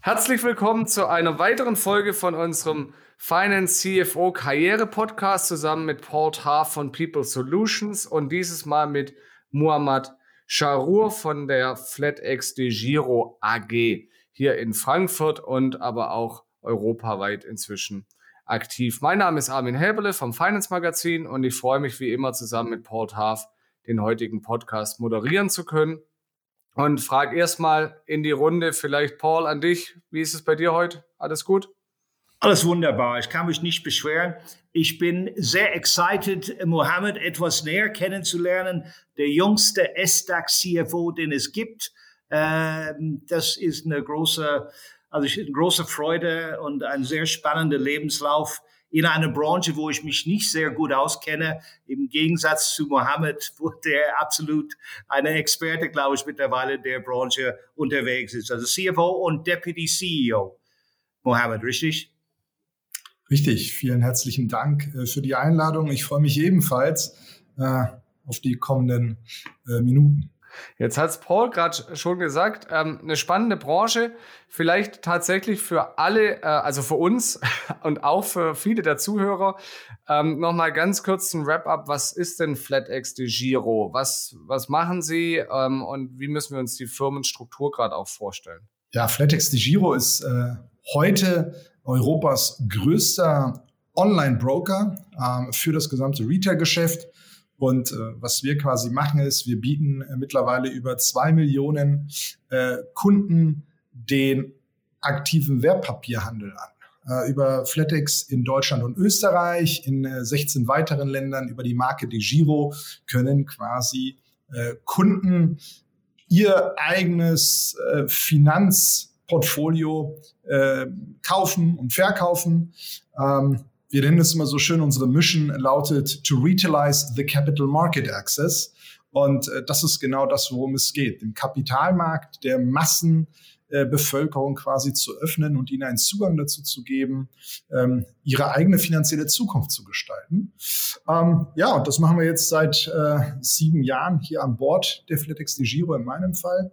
Herzlich willkommen zu einer weiteren Folge von unserem Finance CFO Karriere Podcast zusammen mit Paul Tarr von People Solutions und dieses Mal mit Muhammad Sharour von der FlatEx de Giro AG hier in Frankfurt und aber auch europaweit inzwischen aktiv. Mein Name ist Armin Häberle vom Finance Magazin und ich freue mich wie immer zusammen mit Paul Tarf den heutigen Podcast moderieren zu können und frage erstmal in die Runde, vielleicht Paul an dich, wie ist es bei dir heute? Alles gut? Alles wunderbar. Ich kann mich nicht beschweren. Ich bin sehr excited, Mohammed etwas näher kennenzulernen. Der jüngste SDAX-CFO, den es gibt. Ähm, das ist eine große, also eine große Freude und ein sehr spannender Lebenslauf in einer Branche, wo ich mich nicht sehr gut auskenne, im Gegensatz zu Mohammed, wo der absolut eine Experte, glaube ich, mittlerweile in der Branche unterwegs ist. Also CFO und Deputy CEO. Mohammed, richtig? Richtig, vielen herzlichen Dank äh, für die Einladung. Ich freue mich ebenfalls äh, auf die kommenden äh, Minuten. Jetzt hat es Paul gerade schon gesagt, ähm, eine spannende Branche, vielleicht tatsächlich für alle, äh, also für uns und auch für viele der Zuhörer. Ähm, Nochmal ganz kurz ein Wrap-up. Was ist denn FlatEx de Giro? Was, was machen Sie ähm, und wie müssen wir uns die Firmenstruktur gerade auch vorstellen? Ja, FlatEx de Giro ist äh, heute Europas größter Online-Broker äh, für das gesamte Retail-Geschäft. Und äh, was wir quasi machen ist, wir bieten äh, mittlerweile über zwei Millionen äh, Kunden den aktiven Wertpapierhandel an. Äh, über Flatex in Deutschland und Österreich, in äh, 16 weiteren Ländern über die Marke De Giro können quasi äh, Kunden ihr eigenes äh, Finanzportfolio äh, kaufen und verkaufen. Ähm, wir nennen es immer so schön, unsere Mission lautet to retailize the capital market access. Und äh, das ist genau das, worum es geht, den Kapitalmarkt der Massenbevölkerung äh, quasi zu öffnen und ihnen einen Zugang dazu zu geben, ähm, ihre eigene finanzielle Zukunft zu gestalten. Ähm, ja, und das machen wir jetzt seit äh, sieben Jahren hier an Bord der Flatex de Giro in meinem Fall.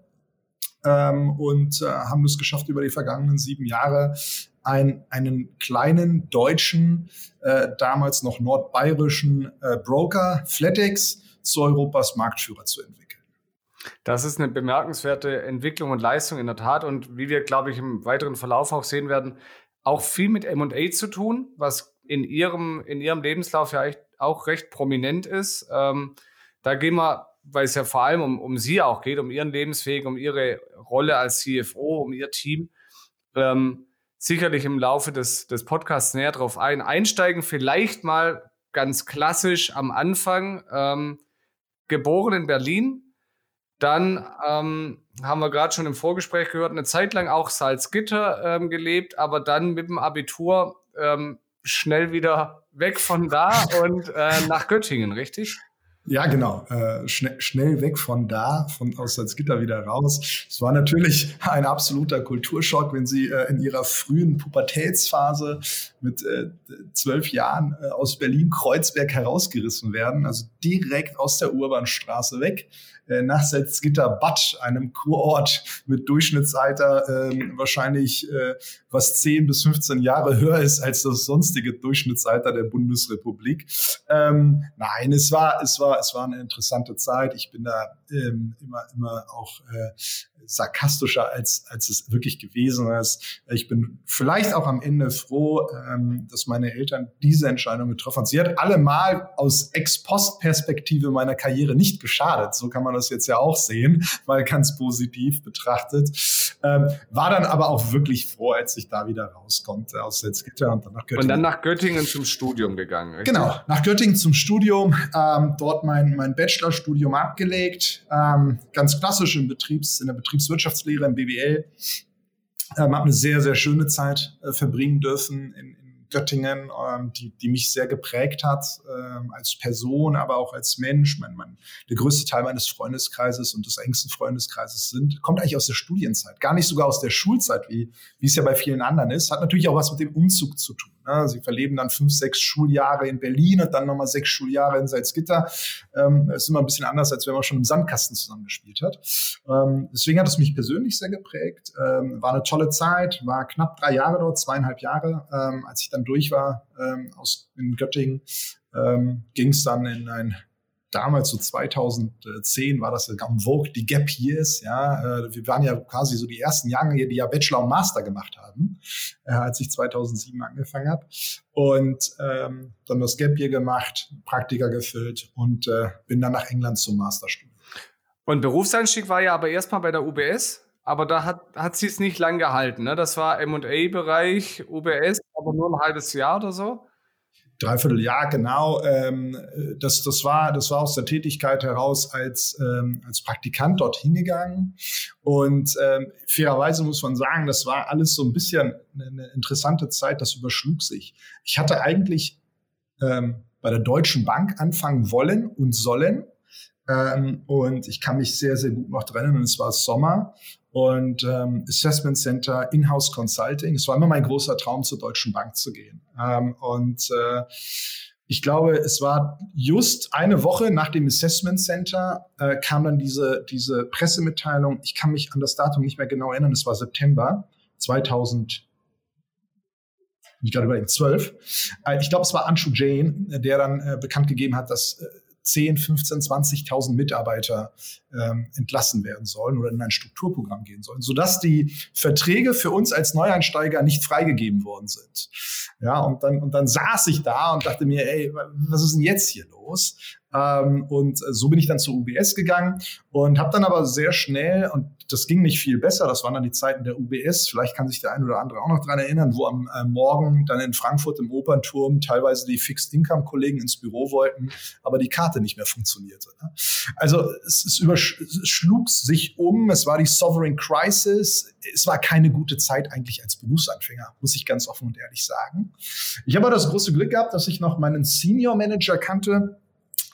Ähm, und äh, haben es geschafft, über die vergangenen sieben Jahre ein, einen kleinen deutschen, äh, damals noch nordbayerischen äh, Broker, Flatex, zu Europas Marktführer zu entwickeln. Das ist eine bemerkenswerte Entwicklung und Leistung in der Tat und wie wir, glaube ich, im weiteren Verlauf auch sehen werden, auch viel mit M&A zu tun, was in ihrem, in ihrem Lebenslauf ja auch recht prominent ist. Ähm, da gehen wir, weil es ja vor allem um, um Sie auch geht, um Ihren Lebensweg, um Ihre Rolle als CFO, um Ihr Team, ähm, sicherlich im Laufe des, des Podcasts näher drauf ein. Einsteigen vielleicht mal ganz klassisch am Anfang. Ähm, geboren in Berlin, dann ähm, haben wir gerade schon im Vorgespräch gehört, eine Zeit lang auch Salzgitter ähm, gelebt, aber dann mit dem Abitur ähm, schnell wieder weg von da und äh, nach Göttingen, richtig? Ja, genau. Äh, schn schnell weg von da, von aus Salzgitter wieder raus. Es war natürlich ein absoluter Kulturschock, wenn Sie äh, in Ihrer frühen Pubertätsphase mit äh, zwölf Jahren äh, aus Berlin-Kreuzberg herausgerissen werden, also direkt aus der Urbanstraße weg äh, nach Salzgitter-Bad, einem Kurort mit Durchschnittsalter äh, wahrscheinlich äh, was 10 bis 15 Jahre höher ist als das sonstige Durchschnittsalter der Bundesrepublik. Ähm, nein, es war, es war, es war eine interessante Zeit. Ich bin da ähm, immer, immer auch äh, sarkastischer, als, als es wirklich gewesen ist. Ich bin vielleicht auch am Ende froh, ähm, dass meine Eltern diese Entscheidung getroffen haben. Sie hat allemal aus Ex-Post-Perspektive meiner Karriere nicht geschadet. So kann man das jetzt ja auch sehen, mal ganz positiv betrachtet. Ähm, war dann aber auch wirklich froh, als ich da wieder rauskonnte aus Salzgitter und dann nach Göttingen. Und dann nach Göttingen zum Studium gegangen. Richtig? Genau, nach Göttingen zum Studium, ähm, dort mein, mein Bachelorstudium abgelegt, ähm, ganz klassisch im Betriebs, in der Betriebswirtschaftslehre, im BWL. Ähm, habe eine sehr, sehr schöne Zeit äh, verbringen dürfen in, Göttingen, ähm, die, die mich sehr geprägt hat ähm, als Person, aber auch als Mensch. Mein, mein, der größte Teil meines Freundeskreises und des engsten Freundeskreises sind, kommt eigentlich aus der Studienzeit, gar nicht sogar aus der Schulzeit, wie, wie es ja bei vielen anderen ist. Hat natürlich auch was mit dem Umzug zu tun. Ne? Sie verleben dann fünf, sechs Schuljahre in Berlin und dann nochmal sechs Schuljahre in Salzgitter. Ähm, ist immer ein bisschen anders, als wenn man schon im Sandkasten zusammengespielt hat. Ähm, deswegen hat es mich persönlich sehr geprägt. Ähm, war eine tolle Zeit, war knapp drei Jahre dort, zweieinhalb Jahre. Ähm, als ich dann durch war ähm, aus in Göttingen, ähm, ging es dann in ein damals so 2010 war das en vogue, die Gap Years. Ja, äh, wir waren ja quasi so die ersten Jahre, die ja Bachelor und Master gemacht haben, äh, als ich 2007 angefangen habe. Und ähm, dann das Gap Year gemacht, Praktika gefüllt und äh, bin dann nach England zum Masterstudium. Und Berufseinstieg war ja aber erstmal bei der UBS. Aber da hat, hat sie es nicht lang gehalten. Ne? Das war M&A-Bereich, UBS, aber nur ein halbes Jahr oder so. Dreiviertel Jahr, genau. Ähm, das, das, war, das war aus der Tätigkeit heraus als, ähm, als Praktikant dort hingegangen. Und ähm, fairerweise muss man sagen, das war alles so ein bisschen eine interessante Zeit, das überschlug sich. Ich hatte eigentlich ähm, bei der Deutschen Bank anfangen wollen und sollen. Ähm, und ich kann mich sehr, sehr gut noch trennen. Und es war Sommer und ähm, Assessment Center, Inhouse Consulting. Es war immer mein großer Traum, zur Deutschen Bank zu gehen. Ähm, und äh, ich glaube, es war just eine Woche nach dem Assessment Center äh, kam dann diese, diese Pressemitteilung. Ich kann mich an das Datum nicht mehr genau erinnern. Es war September 2000 ich gerade überlegen, 12. Äh, ich glaube, es war Anshu Jain, der dann äh, bekannt gegeben hat, dass äh, 10, 15, 20.000 Mitarbeiter ähm, entlassen werden sollen oder in ein Strukturprogramm gehen sollen, sodass die Verträge für uns als Neueinsteiger nicht freigegeben worden sind. Ja, und dann, und dann saß ich da und dachte mir, ey, was ist denn jetzt hier los? Ähm, und so bin ich dann zur UBS gegangen und habe dann aber sehr schnell, und das ging nicht viel besser, das waren dann die Zeiten der UBS, vielleicht kann sich der ein oder andere auch noch dran erinnern, wo am äh, Morgen dann in Frankfurt im Opernturm teilweise die Fixed-Income-Kollegen ins Büro wollten, aber die Karte nicht mehr funktionierte. Ne? Also es, es, es schlug sich um, es war die Sovereign Crisis, es war keine gute Zeit eigentlich als Berufsanfänger, muss ich ganz offen und ehrlich sagen. Ich habe aber das große Glück gehabt, dass ich noch meinen Senior Manager kannte,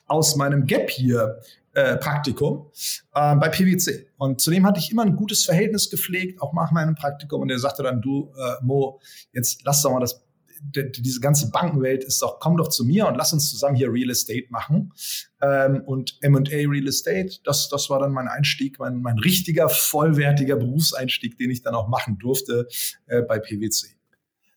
aus meinem Gap hier äh, Praktikum äh, bei PwC. Und zudem hatte ich immer ein gutes Verhältnis gepflegt, auch nach meinem Praktikum. Und er sagte dann, du, äh, Mo, jetzt lass doch mal das diese ganze Bankenwelt ist doch, komm doch zu mir und lass uns zusammen hier Real Estate machen. Ähm, und M&A Real Estate, das, das war dann mein Einstieg, mein, mein richtiger, vollwertiger Berufseinstieg, den ich dann auch machen durfte äh, bei PwC.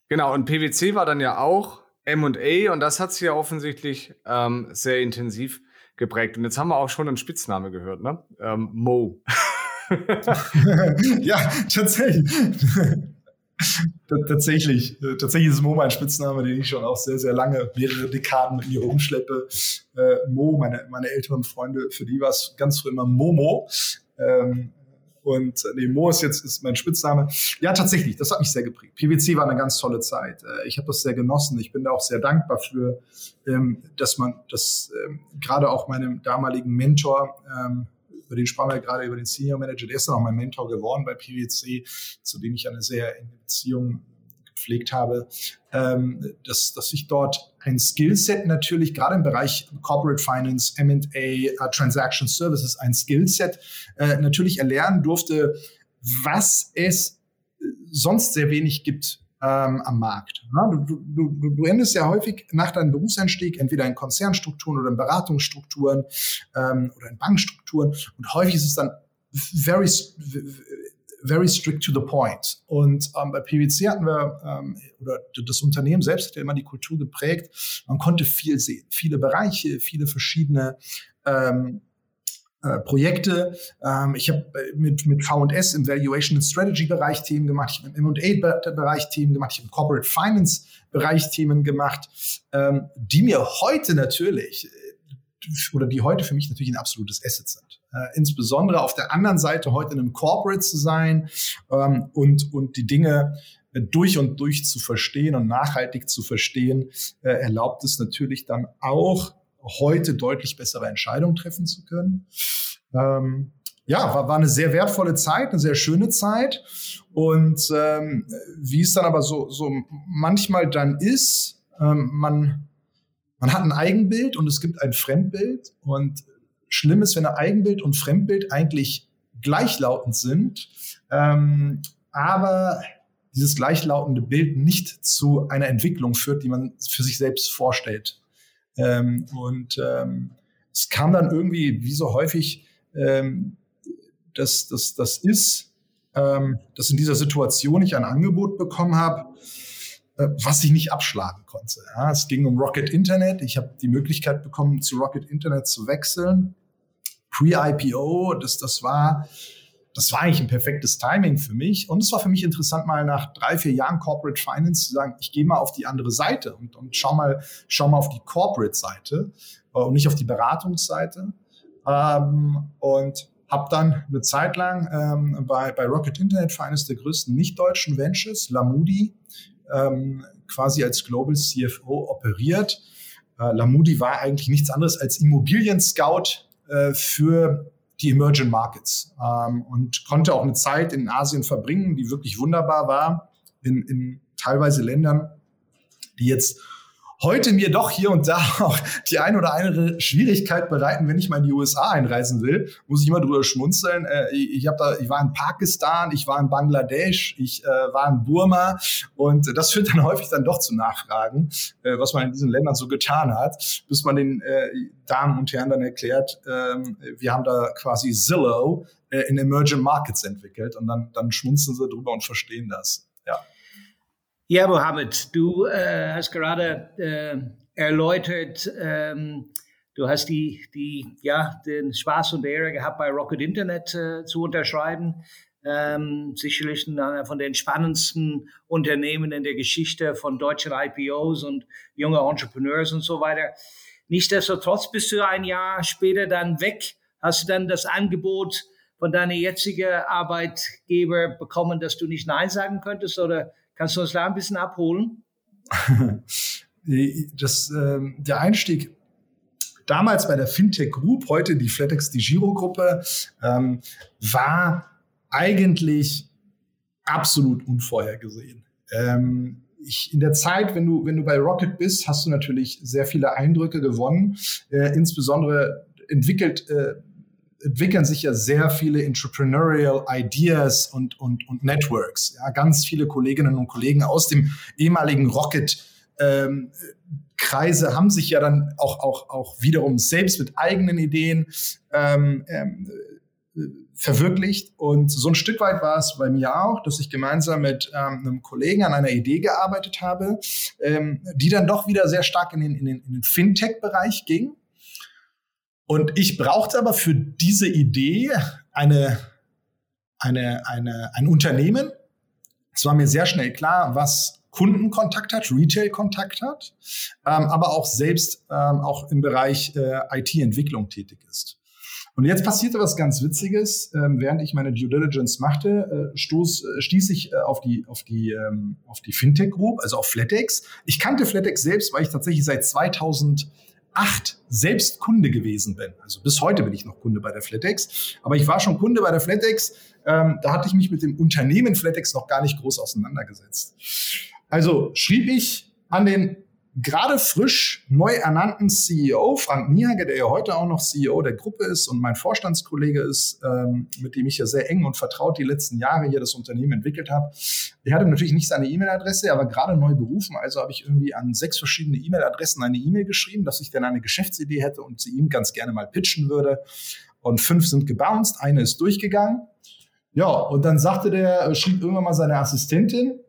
Genau, und PwC war dann ja auch MA und das hat sie ja offensichtlich ähm, sehr intensiv geprägt. Und jetzt haben wir auch schon einen Spitzname gehört, ne? Ähm, Mo. ja, tatsächlich. Tatsächlich, äh, tatsächlich ist Mo mein Spitzname, den ich schon auch sehr, sehr lange, mehrere Dekaden mit mir rumschleppe. Äh, Mo, meine, meine älteren Freunde, für die war es ganz früh immer Momo. Ähm, und äh, nee, Mo ist jetzt ist mein Spitzname. Ja, tatsächlich, das hat mich sehr geprägt. PwC war eine ganz tolle Zeit. Äh, ich habe das sehr genossen. Ich bin da auch sehr dankbar für, ähm, dass man, dass ähm, gerade auch meinem damaligen Mentor, ähm, über den sprachen wir gerade über den Senior Manager, der ist dann auch mein Mentor geworden bei PwC, zu dem ich eine sehr enge Beziehung gepflegt habe, ähm, dass, dass ich dort ein Skillset natürlich gerade im Bereich Corporate Finance, M&A, uh, Transaction Services, ein Skillset äh, natürlich erlernen durfte, was es sonst sehr wenig gibt ähm, am Markt. Ja, du, du, du, endest ja häufig nach deinem Berufseinstieg entweder in Konzernstrukturen oder in Beratungsstrukturen ähm, oder in Bankstrukturen und häufig ist es dann very very strict to the point. Und ähm, bei PwC hatten wir, ähm, oder das Unternehmen selbst hat ja immer die Kultur geprägt. Man konnte viel sehen, viele Bereiche, viele verschiedene ähm, äh, Projekte. Ähm, ich habe mit, mit V&S im Valuation and Strategy Bereich Themen gemacht, ich habe im M&A Bereich Themen gemacht, ich habe im Corporate Finance Bereich Themen gemacht, ähm, die mir heute natürlich oder die heute für mich natürlich ein absolutes Asset sind. Äh, insbesondere auf der anderen Seite heute in einem Corporate zu sein ähm, und, und die Dinge äh, durch und durch zu verstehen und nachhaltig zu verstehen, äh, erlaubt es natürlich dann auch heute deutlich bessere Entscheidungen treffen zu können. Ähm, ja, war, war eine sehr wertvolle Zeit, eine sehr schöne Zeit. Und ähm, wie es dann aber so, so manchmal dann ist, ähm, man man hat ein Eigenbild und es gibt ein Fremdbild. Und schlimm ist, wenn ein Eigenbild und Fremdbild eigentlich gleichlautend sind. Ähm, aber dieses gleichlautende Bild nicht zu einer Entwicklung führt, die man für sich selbst vorstellt. Ähm, und ähm, es kam dann irgendwie, wie so häufig, ähm, das, das, das ist, ähm, dass in dieser Situation ich ein Angebot bekommen habe, äh, was ich nicht abschlagen konnte. Ja, es ging um Rocket Internet. Ich habe die Möglichkeit bekommen, zu Rocket Internet zu wechseln. Pre-IPO, das, das war das war eigentlich ein perfektes Timing für mich. Und es war für mich interessant, mal nach drei, vier Jahren Corporate Finance zu sagen, ich gehe mal auf die andere Seite und, und schau mal, schau mal auf die Corporate-Seite äh, und nicht auf die Beratungsseite. Ähm, und habe dann eine Zeit lang ähm, bei, bei Rocket Internet für eines der größten nicht-deutschen Ventures, Lamudi, ähm, quasi als Global CFO operiert. Äh, Lamudi war eigentlich nichts anderes als Immobilien-Scout äh, für die Emerging Markets ähm, und konnte auch eine Zeit in Asien verbringen, die wirklich wunderbar war, in, in teilweise Ländern, die jetzt heute mir doch hier und da auch die ein oder andere Schwierigkeit bereiten, wenn ich mal in die USA einreisen will, muss ich immer drüber schmunzeln. Äh, ich, hab da, ich war in Pakistan, ich war in Bangladesch, ich äh, war in Burma und das führt dann häufig dann doch zu Nachfragen, äh, was man in diesen Ländern so getan hat, bis man den Damen und Herren dann erklärt, ähm, wir haben da quasi Zillow in Emerging Markets entwickelt und dann, dann schmunzeln sie drüber und verstehen das. Ja. Mohammed, du äh, hast gerade äh, erläutert, ähm, du hast die, die, ja, den Spaß und Ehre gehabt, bei Rocket Internet äh, zu unterschreiben. Ähm, sicherlich einer von den spannendsten Unternehmen in der Geschichte von deutschen IPOs und junge Entrepreneurs und so weiter. Nichtsdestotrotz bist du ein Jahr später dann weg. Hast du dann das Angebot von deiner jetzigen Arbeitgeber bekommen, dass du nicht Nein sagen könntest oder Kannst du uns da ein bisschen abholen? das, äh, der Einstieg damals bei der Fintech Group, heute die FlatEx, die Giro-Gruppe, ähm, war eigentlich absolut unvorhergesehen. Ähm, ich, in der Zeit, wenn du, wenn du bei Rocket bist, hast du natürlich sehr viele Eindrücke gewonnen. Äh, insbesondere entwickelt äh, entwickeln sich ja sehr viele Entrepreneurial Ideas und, und, und Networks. Ja, ganz viele Kolleginnen und Kollegen aus dem ehemaligen Rocket ähm, Kreise haben sich ja dann auch, auch, auch wiederum selbst mit eigenen Ideen ähm, ähm, verwirklicht. Und so ein Stück weit war es bei mir auch, dass ich gemeinsam mit ähm, einem Kollegen an einer Idee gearbeitet habe, ähm, die dann doch wieder sehr stark in den, in den, in den Fintech-Bereich ging. Und ich brauchte aber für diese Idee eine, eine, eine, ein Unternehmen. Es war mir sehr schnell klar, was Kundenkontakt hat, Retail-Kontakt hat, ähm, aber auch selbst ähm, auch im Bereich äh, IT-Entwicklung tätig ist. Und jetzt passierte was ganz Witziges. Ähm, während ich meine Due Diligence machte, äh, stoß, äh, stieß ich äh, auf die, auf die, ähm, auf die Fintech Group, also auf Flatex. Ich kannte Flatex selbst, weil ich tatsächlich seit 2000 acht selbst Kunde gewesen bin. Also bis heute bin ich noch Kunde bei der Flatex. Aber ich war schon Kunde bei der Flatex. Ähm, da hatte ich mich mit dem Unternehmen Flatex noch gar nicht groß auseinandergesetzt. Also schrieb ich an den gerade frisch neu ernannten CEO, Frank Niehage, der ja heute auch noch CEO der Gruppe ist und mein Vorstandskollege ist, ähm, mit dem ich ja sehr eng und vertraut die letzten Jahre hier das Unternehmen entwickelt habe. Er hatte natürlich nicht seine E-Mail-Adresse, aber gerade neu berufen, also habe ich irgendwie an sechs verschiedene E-Mail-Adressen eine E-Mail geschrieben, dass ich dann eine Geschäftsidee hätte und sie ihm ganz gerne mal pitchen würde. Und fünf sind gebounced, eine ist durchgegangen. Ja, und dann sagte der, schrieb irgendwann mal seine Assistentin,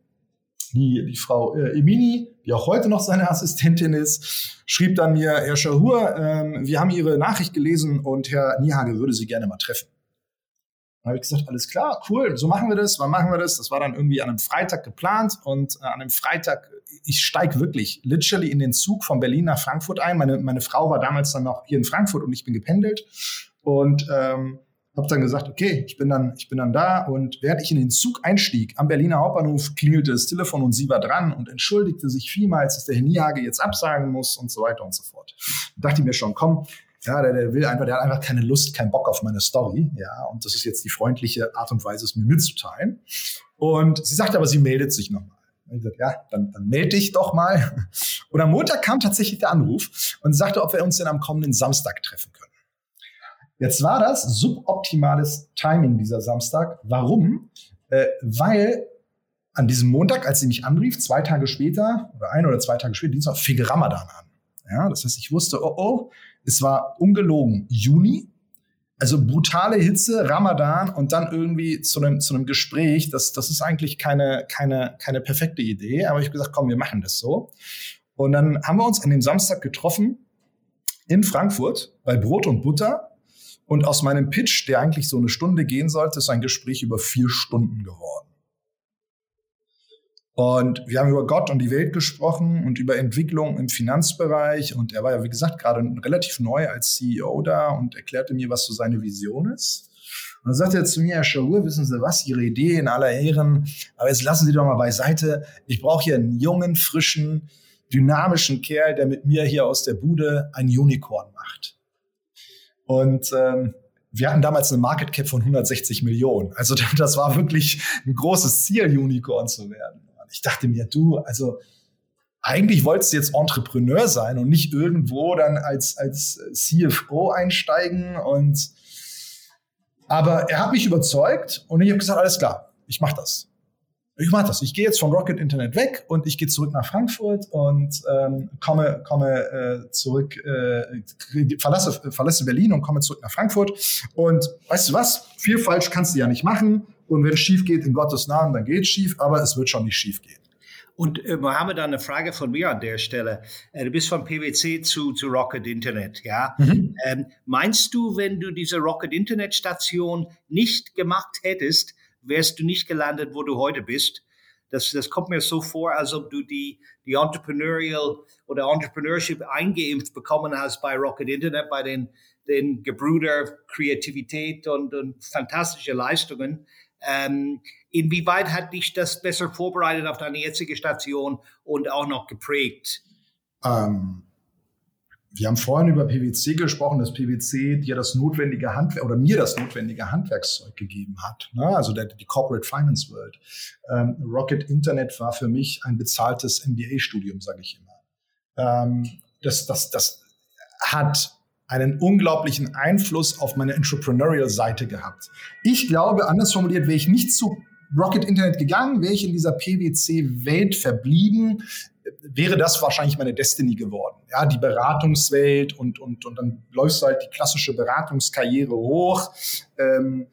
die, die Frau äh, Emini, die auch heute noch seine Assistentin ist, schrieb dann mir, Herr Schahur, ähm, wir haben Ihre Nachricht gelesen und Herr Niehage würde Sie gerne mal treffen. Dann habe ich gesagt, alles klar, cool, so machen wir das, wann machen wir das? Das war dann irgendwie an einem Freitag geplant und äh, an einem Freitag, ich steige wirklich literally in den Zug von Berlin nach Frankfurt ein. Meine, meine Frau war damals dann noch hier in Frankfurt und ich bin gependelt. Und ähm, habe dann gesagt, okay, ich bin dann, ich bin dann da und während ich in den Zug einstieg, am Berliner Hauptbahnhof klingelte das Telefon und sie war dran und entschuldigte sich vielmals, dass der Herr jetzt absagen muss und so weiter und so fort. Da dachte ich mir schon, komm, ja, der, der will einfach, der hat einfach keine Lust, keinen Bock auf meine Story, ja, und das ist jetzt die freundliche Art und Weise, es mir mitzuteilen. Und sie sagte aber, sie meldet sich nochmal. Ich sagte, ja, dann, dann melde dich doch mal. Und am Montag kam tatsächlich der Anruf und sagte, ob wir uns denn am kommenden Samstag treffen können. Jetzt war das suboptimales Timing dieser Samstag. Warum? Äh, weil an diesem Montag, als sie mich anrief, zwei Tage später oder ein oder zwei Tage später, Dienstag, fing Ramadan an. Ja, das heißt, ich wusste, oh oh, es war ungelogen Juni, also brutale Hitze, Ramadan und dann irgendwie zu einem, zu einem Gespräch, das, das ist eigentlich keine, keine, keine perfekte Idee. Aber ich habe gesagt, komm, wir machen das so. Und dann haben wir uns an dem Samstag getroffen in Frankfurt bei Brot und Butter. Und aus meinem Pitch, der eigentlich so eine Stunde gehen sollte, ist ein Gespräch über vier Stunden geworden. Und wir haben über Gott und die Welt gesprochen und über Entwicklung im Finanzbereich. Und er war ja, wie gesagt, gerade relativ neu als CEO da und erklärte mir, was so seine Vision ist. Und dann sagte er zu mir, Herr Schaur, wissen Sie was, Ihre Idee in aller Ehren, aber jetzt lassen Sie doch mal beiseite. Ich brauche hier einen jungen, frischen, dynamischen Kerl, der mit mir hier aus der Bude ein Unicorn macht. Und ähm, wir hatten damals eine Market Cap von 160 Millionen. Also das war wirklich ein großes Ziel, Unicorn zu werden. Ich dachte mir, du, also eigentlich wolltest du jetzt Entrepreneur sein und nicht irgendwo dann als, als CFO einsteigen. Und aber er hat mich überzeugt und ich habe gesagt, alles klar, ich mache das. Ich mache das. Ich gehe jetzt von Rocket Internet weg und ich gehe zurück nach Frankfurt und ähm, komme, komme äh, zurück, äh, verlasse, verlasse Berlin und komme zurück nach Frankfurt. Und weißt du was? Viel falsch kannst du ja nicht machen. Und wenn es schief geht, in Gottes Namen, dann geht es schief, aber es wird schon nicht schief gehen. Und äh, Mohammed, eine Frage von mir an der Stelle. Äh, du bist von PwC zu, zu Rocket Internet, ja? Mhm. Ähm, meinst du, wenn du diese Rocket Internet Station nicht gemacht hättest, wärst du nicht gelandet, wo du heute bist? Das, das kommt mir so vor, als ob du die, die Entrepreneurial oder Entrepreneurship eingeimpft bekommen hast bei Rocket Internet, bei den, den Gebrüder Kreativität und, und fantastische Leistungen. Ähm, inwieweit hat dich das besser vorbereitet auf deine jetzige Station und auch noch geprägt? Ähm, wir haben vorhin über PwC gesprochen, dass PwC dir das notwendige Handwerk oder mir das notwendige Handwerkszeug gegeben hat. Ne? Also der, die Corporate Finance World. Ähm, Rocket Internet war für mich ein bezahltes MBA-Studium, sage ich immer. Ähm, das, das, das hat einen unglaublichen Einfluss auf meine Entrepreneurial-Seite gehabt. Ich glaube, anders formuliert, wäre ich nicht zu Rocket Internet gegangen, wäre ich in dieser PwC-Welt verblieben, wäre das wahrscheinlich meine Destiny geworden. Ja, die Beratungswelt und, und, und dann läufst du halt die klassische Beratungskarriere hoch. Ähm,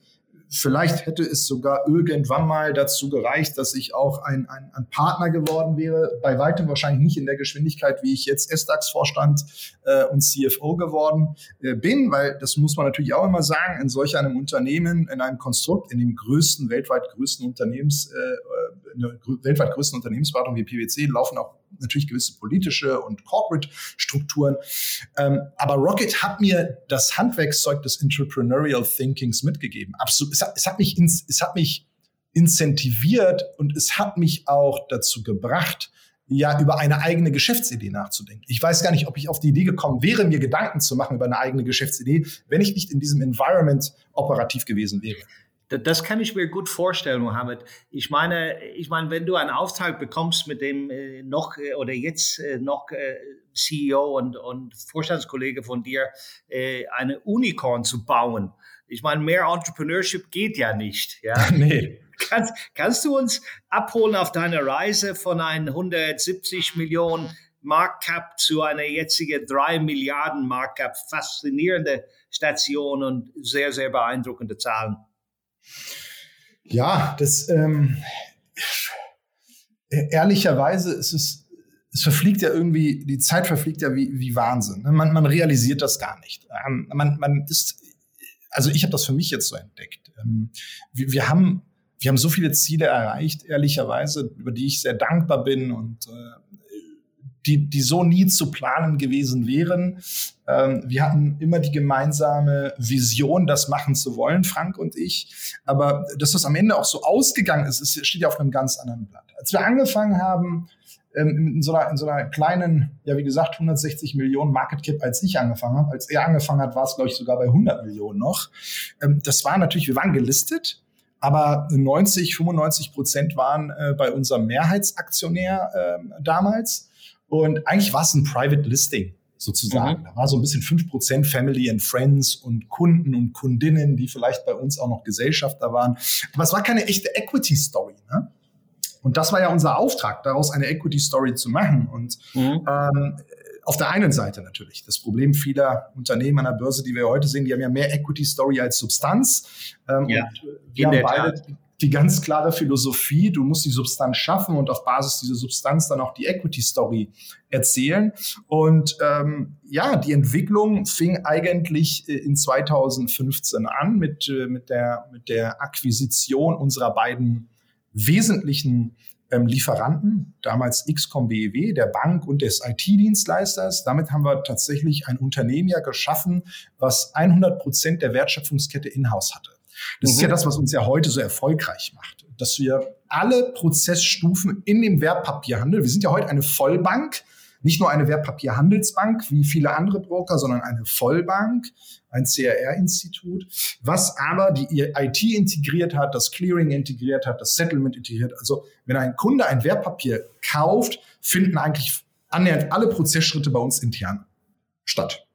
Vielleicht hätte es sogar irgendwann mal dazu gereicht, dass ich auch ein, ein, ein Partner geworden wäre. Bei weitem wahrscheinlich nicht in der Geschwindigkeit, wie ich jetzt S-DAX-Vorstand äh, und CFO geworden äh, bin, weil das muss man natürlich auch immer sagen, in solch einem Unternehmen, in einem Konstrukt, in dem größten, weltweit größten Unternehmens, äh, eine weltweit größten Unternehmensberatung wie PwC laufen auch natürlich gewisse politische und Corporate-Strukturen. Ähm, aber Rocket hat mir das Handwerkszeug des Entrepreneurial Thinkings mitgegeben. Absolut. Es hat, es hat mich, ins, es hat mich incentiviert und es hat mich auch dazu gebracht, ja, über eine eigene Geschäftsidee nachzudenken. Ich weiß gar nicht, ob ich auf die Idee gekommen wäre, mir Gedanken zu machen über eine eigene Geschäftsidee, wenn ich nicht in diesem Environment operativ gewesen wäre. Das kann ich mir gut vorstellen, Mohammed. Ich meine, ich meine, wenn du einen Auftrag bekommst mit dem äh, noch äh, oder jetzt äh, noch äh, CEO und, und Vorstandskollege von dir, äh, eine Unicorn zu bauen. Ich meine, mehr Entrepreneurship geht ja nicht. Ja? nee. Kannst, kannst du uns abholen auf deiner Reise von einem 170 Millionen Marktcap zu einer jetzigen 3 Milliarden Marktcap? Faszinierende Station und sehr, sehr beeindruckende Zahlen. Ja, das ähm, ehrlicherweise ist es, es verfliegt ja irgendwie, die Zeit verfliegt ja wie, wie Wahnsinn. Ne? Man, man realisiert das gar nicht. Ähm, man, man ist, also ich habe das für mich jetzt so entdeckt. Ähm, wir, wir haben wir haben so viele Ziele erreicht, ehrlicherweise, über die ich sehr dankbar bin und äh, die, die so nie zu planen gewesen wären. Ähm, wir hatten immer die gemeinsame Vision, das machen zu wollen, Frank und ich. Aber dass das am Ende auch so ausgegangen ist, es steht ja auf einem ganz anderen Blatt. Als wir angefangen haben, ähm, in, so einer, in so einer kleinen, ja wie gesagt, 160 Millionen Market Cap, als ich angefangen habe. Als er angefangen hat, war es, glaube ich, sogar bei 100 Millionen noch. Ähm, das war natürlich, wir waren gelistet, aber 90, 95 Prozent waren äh, bei unserem Mehrheitsaktionär äh, damals. Und eigentlich war es ein Private Listing sozusagen. Mhm. Da war so ein bisschen fünf Prozent Family and Friends und Kunden und Kundinnen, die vielleicht bei uns auch noch Gesellschafter waren. Aber es war keine echte Equity-Story. Ne? Und das war ja unser Auftrag, daraus eine Equity Story zu machen. Und mhm. ähm, auf der einen Seite natürlich. Das Problem vieler Unternehmen an der Börse, die wir heute sehen, die haben ja mehr Equity Story als Substanz. Ähm, ja, wir haben beide Tat. Die ganz klare Philosophie, du musst die Substanz schaffen und auf Basis dieser Substanz dann auch die Equity Story erzählen. Und ähm, ja, die Entwicklung fing eigentlich äh, in 2015 an mit, äh, mit, der, mit der Akquisition unserer beiden wesentlichen ähm, Lieferanten, damals XCOM BEW, der Bank und des IT-Dienstleisters. Damit haben wir tatsächlich ein Unternehmen ja geschaffen, was 100 Prozent der Wertschöpfungskette in-house hatte. Das mhm. ist ja mhm. das, was uns ja heute so erfolgreich macht, dass wir alle Prozessstufen in dem Wertpapierhandel, wir sind ja heute eine Vollbank, nicht nur eine Wertpapierhandelsbank wie viele andere Broker, sondern eine Vollbank, ein CRR-Institut, was aber die IT integriert hat, das Clearing integriert hat, das Settlement integriert. Also wenn ein Kunde ein Wertpapier kauft, finden eigentlich annähernd alle Prozessschritte bei uns intern statt.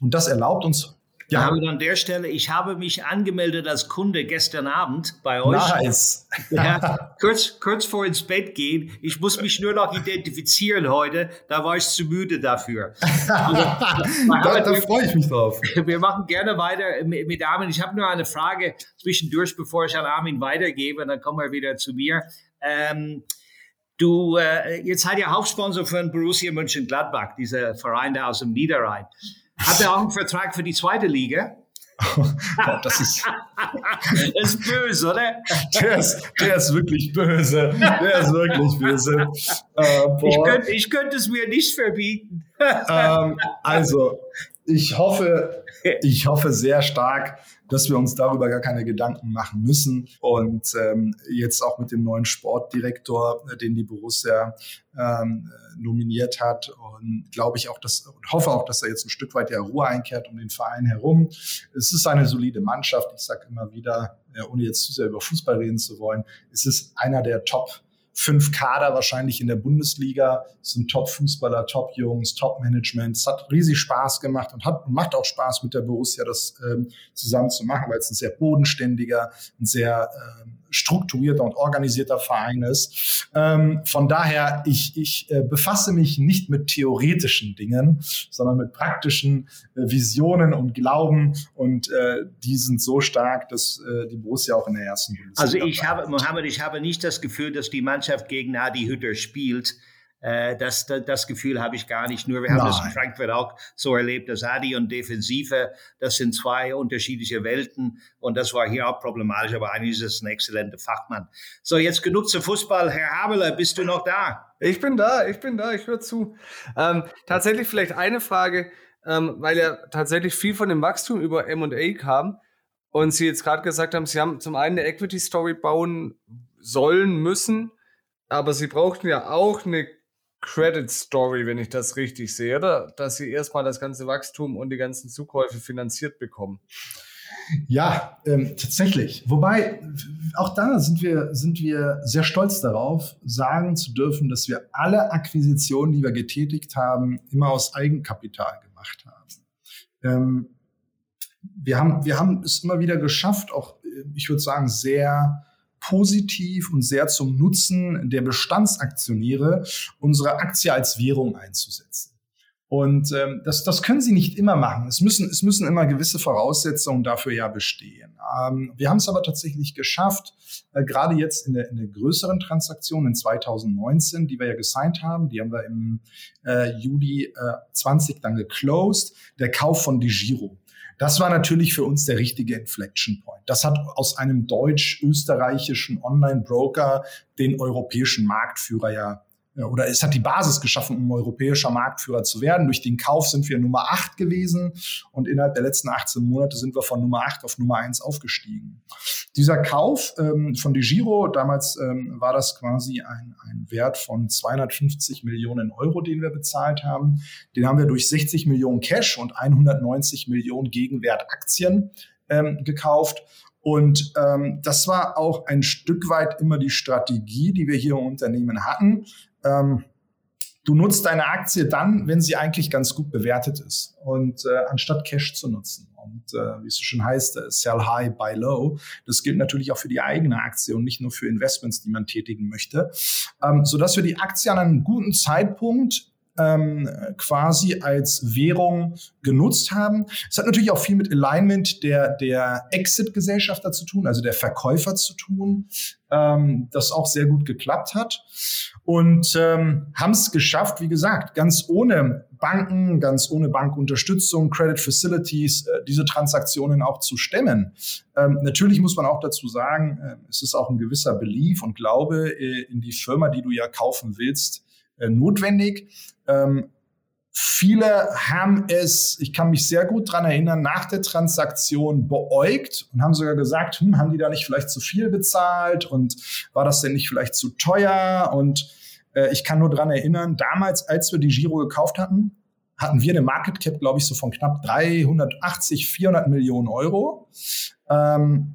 Und das erlaubt uns ja. Und an der Stelle, ich habe mich angemeldet als Kunde gestern Abend bei euch. Nice. Ja, kurz, kurz vor ins Bett gehen. Ich muss mich nur noch identifizieren heute. Da war ich zu müde dafür. Also, da, da freue ich mich drauf. Wir machen gerne weiter mit, mit Armin. Ich habe nur eine Frage zwischendurch, bevor ich an Armin weitergebe. Dann kommen wir wieder zu mir. Ähm, Du, äh, jetzt seid ihr Hauptsponsor von Borussia Mönchengladbach, dieser Verein da aus dem Niederrhein. Hat er auch einen Vertrag für die zweite Liga? das ist, das ist böse, oder? Der ist, der ist wirklich böse. Der ist wirklich böse. Äh, ich, könnte, ich könnte es mir nicht verbieten. ähm, also, ich hoffe, ich hoffe sehr stark, dass wir uns darüber gar keine Gedanken machen müssen. Und ähm, jetzt auch mit dem neuen Sportdirektor, äh, den die Borussia ähm, nominiert hat, und glaube ich auch, dass und hoffe auch, dass er jetzt ein Stück weit der Ruhe einkehrt um den Verein herum. Es ist eine solide Mannschaft. Ich sage immer wieder, ja, ohne jetzt zu sehr über Fußball reden zu wollen, es ist einer der Top fünf Kader wahrscheinlich in der Bundesliga, es sind Top-Fußballer, Top-Jungs, Top-Management. Es hat riesig Spaß gemacht und hat, macht auch Spaß mit der Borussia, das ähm, zusammen zu machen, weil es ein sehr bodenständiger, ein sehr ähm, strukturierter und organisierter Verein ist. Ähm, von daher, ich, ich äh, befasse mich nicht mit theoretischen Dingen, sondern mit praktischen äh, Visionen und Glauben und äh, die sind so stark, dass äh, die Borussia auch in der ersten Bundesliga Also ich habe, Mohammed, ich habe nicht das Gefühl, dass die Mannschaft gegen Adi Hütter spielt. Äh, das, das, das, Gefühl habe ich gar nicht. Nur wir haben Nein. das in Frankfurt auch so erlebt, dass Adi und Defensive, das sind zwei unterschiedliche Welten und das war hier auch problematisch, aber eigentlich ist es ein exzellenter Fachmann. So, jetzt genug zu Fußball. Herr Habeler, bist du noch da? Ich bin da, ich bin da, ich höre zu. Ähm, tatsächlich vielleicht eine Frage, ähm, weil ja tatsächlich viel von dem Wachstum über M&A kam und Sie jetzt gerade gesagt haben, Sie haben zum einen eine Equity Story bauen sollen, müssen, aber Sie brauchten ja auch eine Credit Story, wenn ich das richtig sehe, oder? Dass sie erstmal das ganze Wachstum und die ganzen Zukäufe finanziert bekommen. Ja, ähm, tatsächlich. Wobei, auch da sind wir, sind wir sehr stolz darauf, sagen zu dürfen, dass wir alle Akquisitionen, die wir getätigt haben, immer aus Eigenkapital gemacht haben. Ähm, wir haben, wir haben es immer wieder geschafft, auch, äh, ich würde sagen, sehr positiv und sehr zum Nutzen der Bestandsaktionäre unsere Aktie als Währung einzusetzen. Und ähm, das, das können sie nicht immer machen. Es müssen, es müssen immer gewisse Voraussetzungen dafür ja bestehen. Ähm, wir haben es aber tatsächlich geschafft, äh, gerade jetzt in der, in der größeren Transaktion in 2019, die wir ja gesigned haben, die haben wir im äh, Juli äh, 20 dann geclosed, der Kauf von DiGiro. Das war natürlich für uns der richtige Inflection Point. Das hat aus einem deutsch-österreichischen Online-Broker den europäischen Marktführer ja oder es hat die Basis geschaffen, um europäischer Marktführer zu werden. Durch den Kauf sind wir Nummer 8 gewesen und innerhalb der letzten 18 Monate sind wir von Nummer 8 auf Nummer 1 aufgestiegen. Dieser Kauf ähm, von DeGiro, damals ähm, war das quasi ein, ein Wert von 250 Millionen Euro, den wir bezahlt haben. Den haben wir durch 60 Millionen Cash und 190 Millionen Gegenwert Aktien ähm, gekauft. Und ähm, das war auch ein Stück weit immer die Strategie, die wir hier im Unternehmen hatten. Ähm, Du nutzt deine Aktie dann, wenn sie eigentlich ganz gut bewertet ist und äh, anstatt Cash zu nutzen. Und äh, wie es so schön heißt, äh, sell high, buy low. Das gilt natürlich auch für die eigene Aktie und nicht nur für Investments, die man tätigen möchte. Ähm, sodass wir die Aktie an einem guten Zeitpunkt ähm, quasi als Währung genutzt haben. Es hat natürlich auch viel mit Alignment der, der Exit-Gesellschafter zu tun, also der Verkäufer zu tun, ähm, das auch sehr gut geklappt hat. Und ähm, haben es geschafft, wie gesagt, ganz ohne Banken, ganz ohne Bankunterstützung, Credit Facilities, äh, diese Transaktionen auch zu stemmen. Ähm, natürlich muss man auch dazu sagen, äh, es ist auch ein gewisser Belief und Glaube äh, in die Firma, die du ja kaufen willst, äh, notwendig. Ähm, viele haben es, ich kann mich sehr gut dran erinnern, nach der Transaktion beäugt und haben sogar gesagt, hm, haben die da nicht vielleicht zu viel bezahlt und war das denn nicht vielleicht zu teuer? Und äh, ich kann nur dran erinnern, damals, als wir die Giro gekauft hatten, hatten wir eine Market Cap, glaube ich, so von knapp 380, 400 Millionen Euro. Ähm,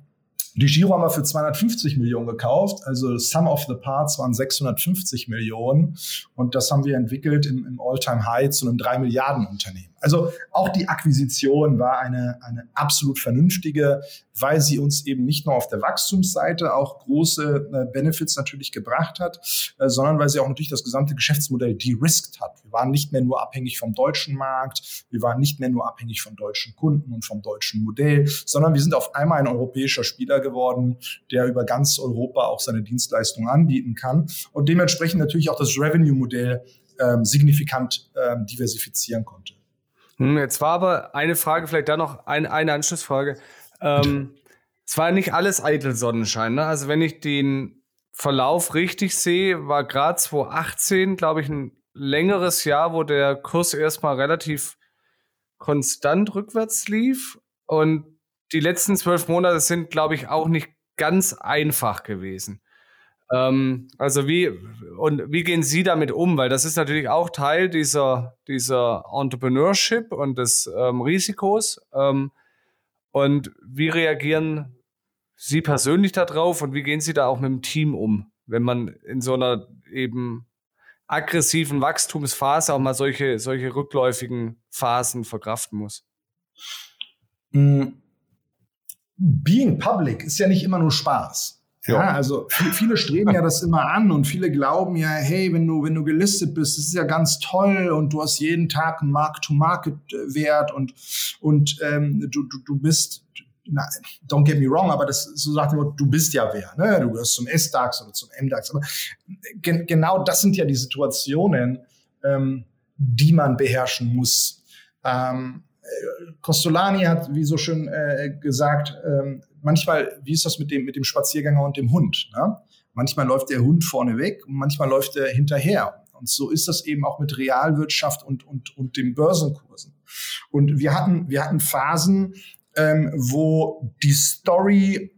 die Giro haben wir für 250 Millionen gekauft, also Sum of the Parts waren 650 Millionen und das haben wir entwickelt im, im All-Time-High zu einem 3 Milliarden Unternehmen. Also auch die Akquisition war eine, eine absolut vernünftige, weil sie uns eben nicht nur auf der Wachstumsseite auch große äh, Benefits natürlich gebracht hat, äh, sondern weil sie auch natürlich das gesamte Geschäftsmodell de-risked hat. Wir waren nicht mehr nur abhängig vom deutschen Markt, wir waren nicht mehr nur abhängig von deutschen Kunden und vom deutschen Modell, sondern wir sind auf einmal ein europäischer Spieler geworden, der über ganz Europa auch seine Dienstleistungen anbieten kann und dementsprechend natürlich auch das Revenue-Modell ähm, signifikant ähm, diversifizieren konnte. Hm, jetzt war aber eine Frage, vielleicht da noch ein, eine Anschlussfrage. Ähm, es war nicht alles eitel Sonnenschein. Ne? Also wenn ich den Verlauf richtig sehe, war gerade 2018, glaube ich, ein längeres Jahr, wo der Kurs erstmal relativ konstant rückwärts lief. Und die letzten zwölf Monate sind, glaube ich, auch nicht ganz einfach gewesen. Ähm, also wie und wie gehen Sie damit um? Weil das ist natürlich auch Teil dieser, dieser Entrepreneurship und des ähm, Risikos. Ähm, und wie reagieren Sie persönlich darauf und wie gehen Sie da auch mit dem Team um, wenn man in so einer eben aggressiven Wachstumsphase auch mal solche, solche rückläufigen Phasen verkraften muss? Mm. Being public ist ja nicht immer nur Spaß. Ja, also viele streben ja das immer an und viele glauben ja, hey, wenn du, wenn du gelistet bist, das ist ja ganz toll und du hast jeden Tag einen Mark-to-Market-Wert und, und ähm, du, du, du bist, na, don't get me wrong, aber das so sagt man, du bist ja wer, ne? Du gehörst zum S-DAX oder zum M-DAX. Aber gen genau das sind ja die Situationen, ähm, die man beherrschen muss. Ähm, Costolani hat, wie so schön äh, gesagt, ähm, manchmal, wie ist das mit dem, mit dem Spaziergänger und dem Hund? Ne? Manchmal läuft der Hund vorne weg und manchmal läuft er hinterher. Und so ist das eben auch mit Realwirtschaft und, und, und den Börsenkursen. Und wir hatten, wir hatten Phasen, ähm, wo die Story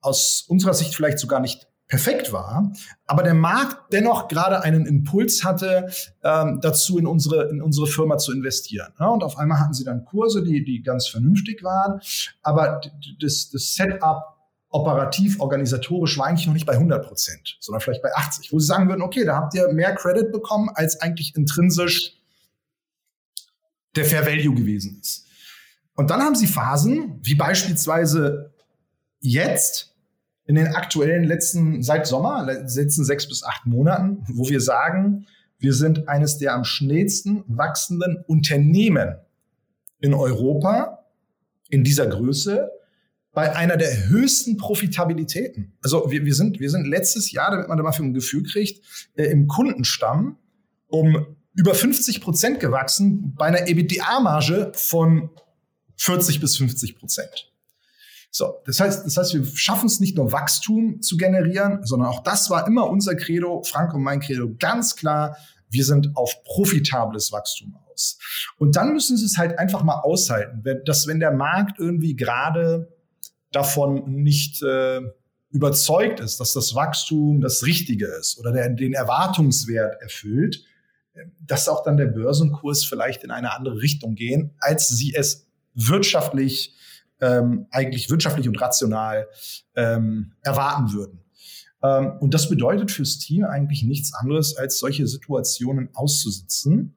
aus unserer Sicht vielleicht sogar nicht perfekt war, aber der Markt dennoch gerade einen Impuls hatte, ähm, dazu in unsere, in unsere Firma zu investieren. Ja, und auf einmal hatten sie dann Kurse, die, die ganz vernünftig waren, aber das, das Setup operativ, organisatorisch war eigentlich noch nicht bei 100 Prozent, sondern vielleicht bei 80, wo sie sagen würden, okay, da habt ihr mehr Credit bekommen, als eigentlich intrinsisch der Fair Value gewesen ist. Und dann haben sie Phasen, wie beispielsweise jetzt, in den aktuellen letzten, seit Sommer, letzten sechs bis acht Monaten, wo wir sagen, wir sind eines der am schnellsten wachsenden Unternehmen in Europa in dieser Größe bei einer der höchsten Profitabilitäten. Also wir, wir, sind, wir sind letztes Jahr, damit man da mal für ein Gefühl kriegt, äh, im Kundenstamm um über 50 Prozent gewachsen bei einer EBITDA-Marge von 40 bis 50 Prozent. So, das heißt, das heißt, wir schaffen es nicht nur Wachstum zu generieren, sondern auch das war immer unser Credo, Frank und mein Credo, ganz klar. Wir sind auf profitables Wachstum aus. Und dann müssen sie es halt einfach mal aushalten, dass wenn der Markt irgendwie gerade davon nicht äh, überzeugt ist, dass das Wachstum das Richtige ist oder der, den Erwartungswert erfüllt, dass auch dann der Börsenkurs vielleicht in eine andere Richtung gehen, als sie es wirtschaftlich ähm, eigentlich wirtschaftlich und rational ähm, erwarten würden. Ähm, und das bedeutet fürs Team eigentlich nichts anderes, als solche Situationen auszusitzen.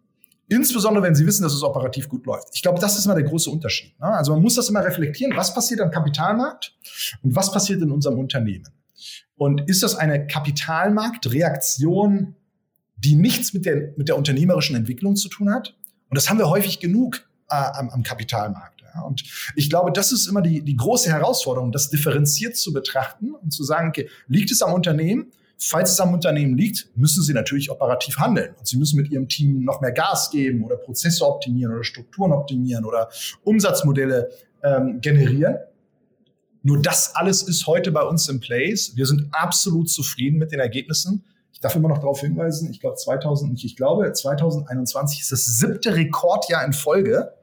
Insbesondere, wenn sie wissen, dass es operativ gut läuft. Ich glaube, das ist immer der große Unterschied. Ne? Also man muss das immer reflektieren. Was passiert am Kapitalmarkt und was passiert in unserem Unternehmen? Und ist das eine Kapitalmarktreaktion, die nichts mit der, mit der unternehmerischen Entwicklung zu tun hat? Und das haben wir häufig genug äh, am, am Kapitalmarkt. Und ich glaube, das ist immer die, die große Herausforderung, das differenziert zu betrachten und zu sagen, okay, liegt es am Unternehmen? Falls es am Unternehmen liegt, müssen sie natürlich operativ handeln. Und sie müssen mit ihrem Team noch mehr Gas geben oder Prozesse optimieren oder Strukturen optimieren oder Umsatzmodelle ähm, generieren. Nur das alles ist heute bei uns in place. Wir sind absolut zufrieden mit den Ergebnissen. Ich darf immer noch darauf hinweisen, ich glaube 2000, ich glaube 2021 ist das siebte Rekordjahr in Folge.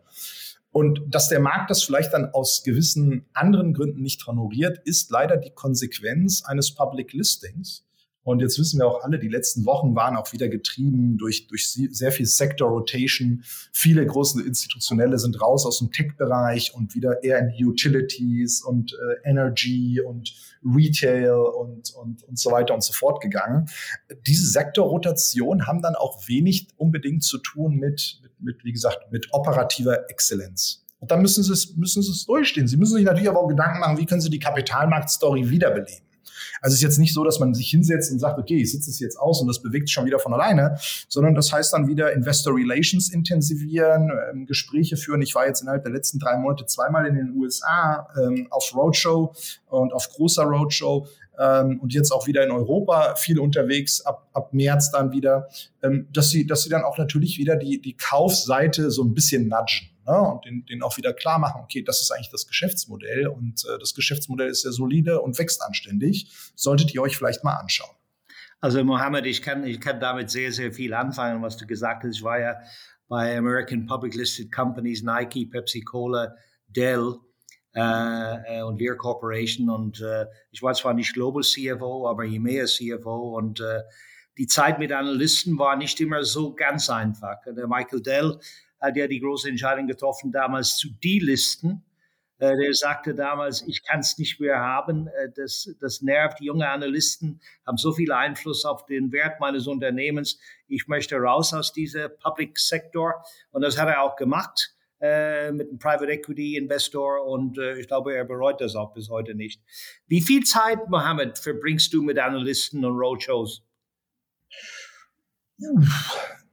Und dass der Markt das vielleicht dann aus gewissen anderen Gründen nicht honoriert, ist leider die Konsequenz eines Public Listings. Und jetzt wissen wir auch alle, die letzten Wochen waren auch wieder getrieben durch, durch sehr viel Sector Rotation. Viele große Institutionelle sind raus aus dem Tech-Bereich und wieder eher in Utilities und äh, Energy und Retail und, und, und so weiter und so fort gegangen. Diese Sektorrotation haben dann auch wenig unbedingt zu tun mit, mit, mit wie gesagt, mit operativer Exzellenz. Und dann müssen sie es, müssen sie es durchstehen. Sie müssen sich natürlich aber auch Gedanken machen, wie können sie die Kapitalmarktstory wiederbeleben. Also es ist jetzt nicht so, dass man sich hinsetzt und sagt, okay, ich sitze es jetzt aus und das bewegt sich schon wieder von alleine, sondern das heißt dann wieder Investor Relations intensivieren, ähm, Gespräche führen. Ich war jetzt innerhalb der letzten drei Monate zweimal in den USA ähm, auf Roadshow und auf großer Roadshow ähm, und jetzt auch wieder in Europa viel unterwegs, ab, ab März dann wieder, ähm, dass sie, dass sie dann auch natürlich wieder die, die Kaufseite so ein bisschen nudgen ne? und den, den auch wieder klar machen, okay, das ist eigentlich das Geschäftsmodell und äh, das Geschäftsmodell ist sehr solide und wächst anständig. Solltet ihr euch vielleicht mal anschauen. Also Mohammed, ich kann, ich kann damit sehr, sehr viel anfangen, was du gesagt hast. Ich war ja bei American Public Listed Companies, Nike, Pepsi Cola, Dell äh, äh und Lear Corporation. Und äh, ich war zwar nicht Global CFO, aber EMEA CFO. Und äh, die Zeit mit Analysten war nicht immer so ganz einfach. Der Michael Dell hat ja die große Entscheidung getroffen, damals zu delisten. Äh, der sagte damals, ich kann es nicht mehr haben. Äh, das, das nervt. Die jungen Analysten haben so viel Einfluss auf den Wert meines Unternehmens. Ich möchte raus aus diesem Public Sector. Und das hat er auch gemacht äh, mit einem Private Equity Investor. Und äh, ich glaube, er bereut das auch bis heute nicht. Wie viel Zeit, Mohammed, verbringst du mit Analysten und Roadshows?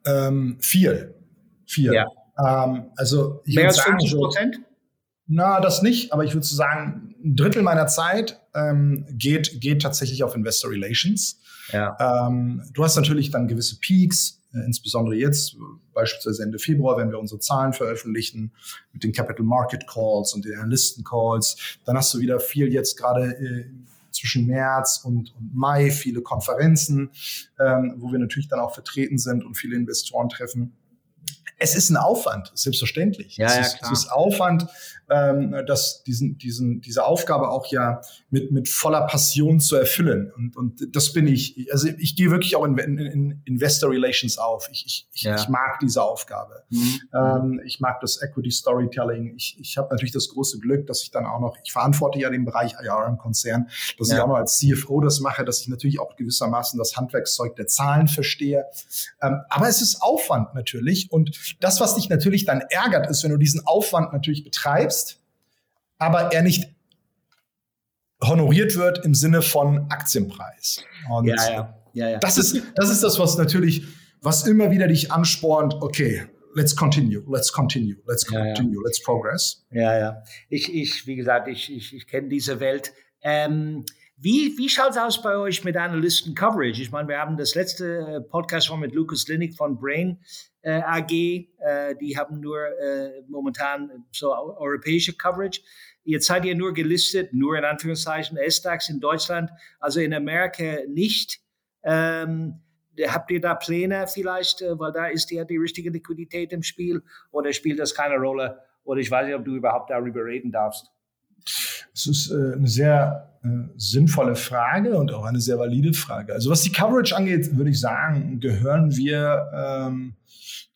Ähm, viel. Viel. Ja. Ähm, also ich Mehr als 50 Prozent? So, na, das nicht, aber ich würde sagen, ein Drittel meiner Zeit ähm, geht, geht tatsächlich auf Investor Relations. Ja. Ähm, du hast natürlich dann gewisse Peaks, insbesondere jetzt, beispielsweise Ende Februar, wenn wir unsere Zahlen veröffentlichen, mit den Capital Market Calls und den Analysten Calls. Dann hast du wieder viel jetzt gerade äh, zwischen März und, und, Mai, viele Konferenzen, ähm, wo wir natürlich dann auch vertreten sind und viele Investoren treffen. Es ist ein Aufwand, selbstverständlich. Ja, es, ja, ist, es ist Aufwand, ähm, das, diesen, diesen, diese Aufgabe auch ja mit, mit voller Passion zu erfüllen. Und, und das bin ich. Also ich gehe wirklich auch in, in, in Investor Relations auf. Ich, ich, ich, ja. ich mag diese Aufgabe. Mhm. Ähm, ich mag das Equity Storytelling. Ich, ich habe natürlich das große Glück, dass ich dann auch noch, ich verantworte ja den Bereich IR im Konzern, dass ja. ich auch noch als CFO das mache, dass ich natürlich auch gewissermaßen das Handwerkszeug der Zahlen verstehe. Ähm, aber es ist Aufwand natürlich. Und das, was dich natürlich dann ärgert, ist, wenn du diesen Aufwand natürlich betreibst, aber er nicht honoriert wird im Sinne von Aktienpreis. Und ja, ja. Ja, ja. Das, ist, das ist das, was natürlich, was immer wieder dich anspornt, okay, let's continue, let's continue, let's continue, ja, ja. let's progress. Ja, ja. Ich, ich wie gesagt, ich, ich, ich kenne diese Welt. Ähm, wie, wie schaut es aus bei euch mit Analysten-Coverage? Ich meine, wir haben das letzte äh, Podcast schon mit Lucas Linnick von Brain äh, AG. Äh, die haben nur äh, momentan so europäische Coverage. Jetzt seid ihr nur gelistet, nur in Anführungszeichen, S-DAX in Deutschland, also in Amerika nicht. Ähm, habt ihr da Pläne vielleicht, äh, weil da ist ja die richtige Liquidität im Spiel oder spielt das keine Rolle? Oder ich weiß nicht, ob du überhaupt darüber reden darfst. Es ist äh, eine sehr äh, sinnvolle Frage und auch eine sehr valide Frage. Also was die Coverage angeht, würde ich sagen, gehören wir ähm,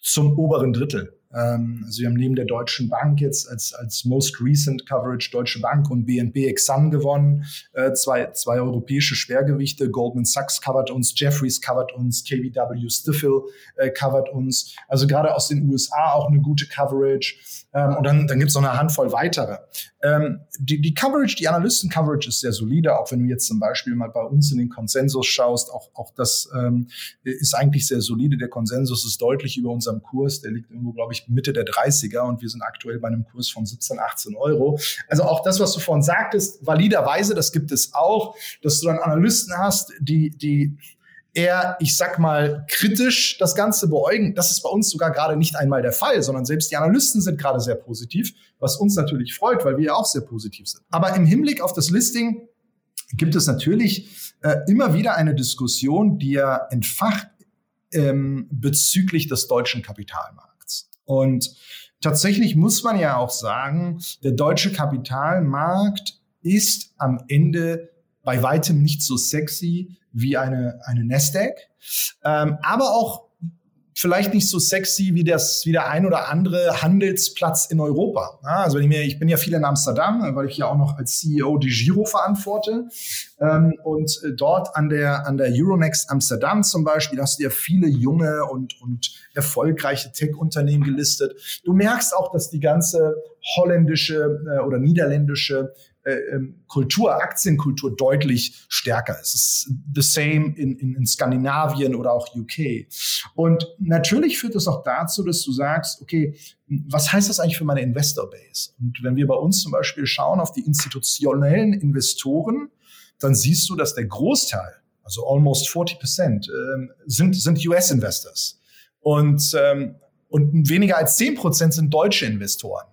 zum oberen Drittel Ähm, also wir haben neben der Deutschen Bank jetzt als, als most recent Coverage Deutsche Bank und BNP Exam gewonnen. Äh, zwei, zwei europäische Schwergewichte. Goldman Sachs covert uns, Jeffries covert uns, KBW Stifel äh, covert uns. Also gerade aus den USA auch eine gute Coverage. Ähm, und dann, dann gibt es noch eine Handvoll weitere. Ähm, die, die Coverage, die Analysten-Coverage ist sehr solide, auch wenn du jetzt zum Beispiel mal bei uns in den Konsensus schaust, auch, auch das ähm, ist eigentlich sehr solide. Der Konsensus ist deutlich über unserem Kurs. Der liegt irgendwo, glaube ich, Mitte der 30er und wir sind aktuell bei einem Kurs von 17, 18 Euro. Also auch das, was du vorhin sagtest, validerweise, das gibt es auch, dass du dann Analysten hast, die, die eher, ich sag mal, kritisch das Ganze beäugen. Das ist bei uns sogar gerade nicht einmal der Fall, sondern selbst die Analysten sind gerade sehr positiv, was uns natürlich freut, weil wir ja auch sehr positiv sind. Aber im Hinblick auf das Listing gibt es natürlich äh, immer wieder eine Diskussion, die ja entfacht ähm, bezüglich des deutschen Kapitalmarkts. Und tatsächlich muss man ja auch sagen, der deutsche Kapitalmarkt ist am Ende bei weitem nicht so sexy wie eine, eine Nasdaq, ähm, aber auch vielleicht nicht so sexy wie das wie der ein oder andere Handelsplatz in Europa. Ja, also wenn ich, mir, ich bin ja viel in Amsterdam, weil ich ja auch noch als CEO die Giro verantworte ähm, und äh, dort an der an der Euronext Amsterdam zum Beispiel hast du ja viele junge und und erfolgreiche Tech-Unternehmen gelistet. Du merkst auch, dass die ganze holländische äh, oder niederländische äh, Kultur, Aktienkultur deutlich stärker. Es ist the same in, in, in Skandinavien oder auch UK. Und natürlich führt es auch dazu, dass du sagst, okay, was heißt das eigentlich für meine Investor Base? Und wenn wir bei uns zum Beispiel schauen auf die institutionellen Investoren, dann siehst du, dass der Großteil, also almost 40 Prozent, äh, sind, sind US-Investors. Und, ähm, und weniger als 10 Prozent sind deutsche Investoren.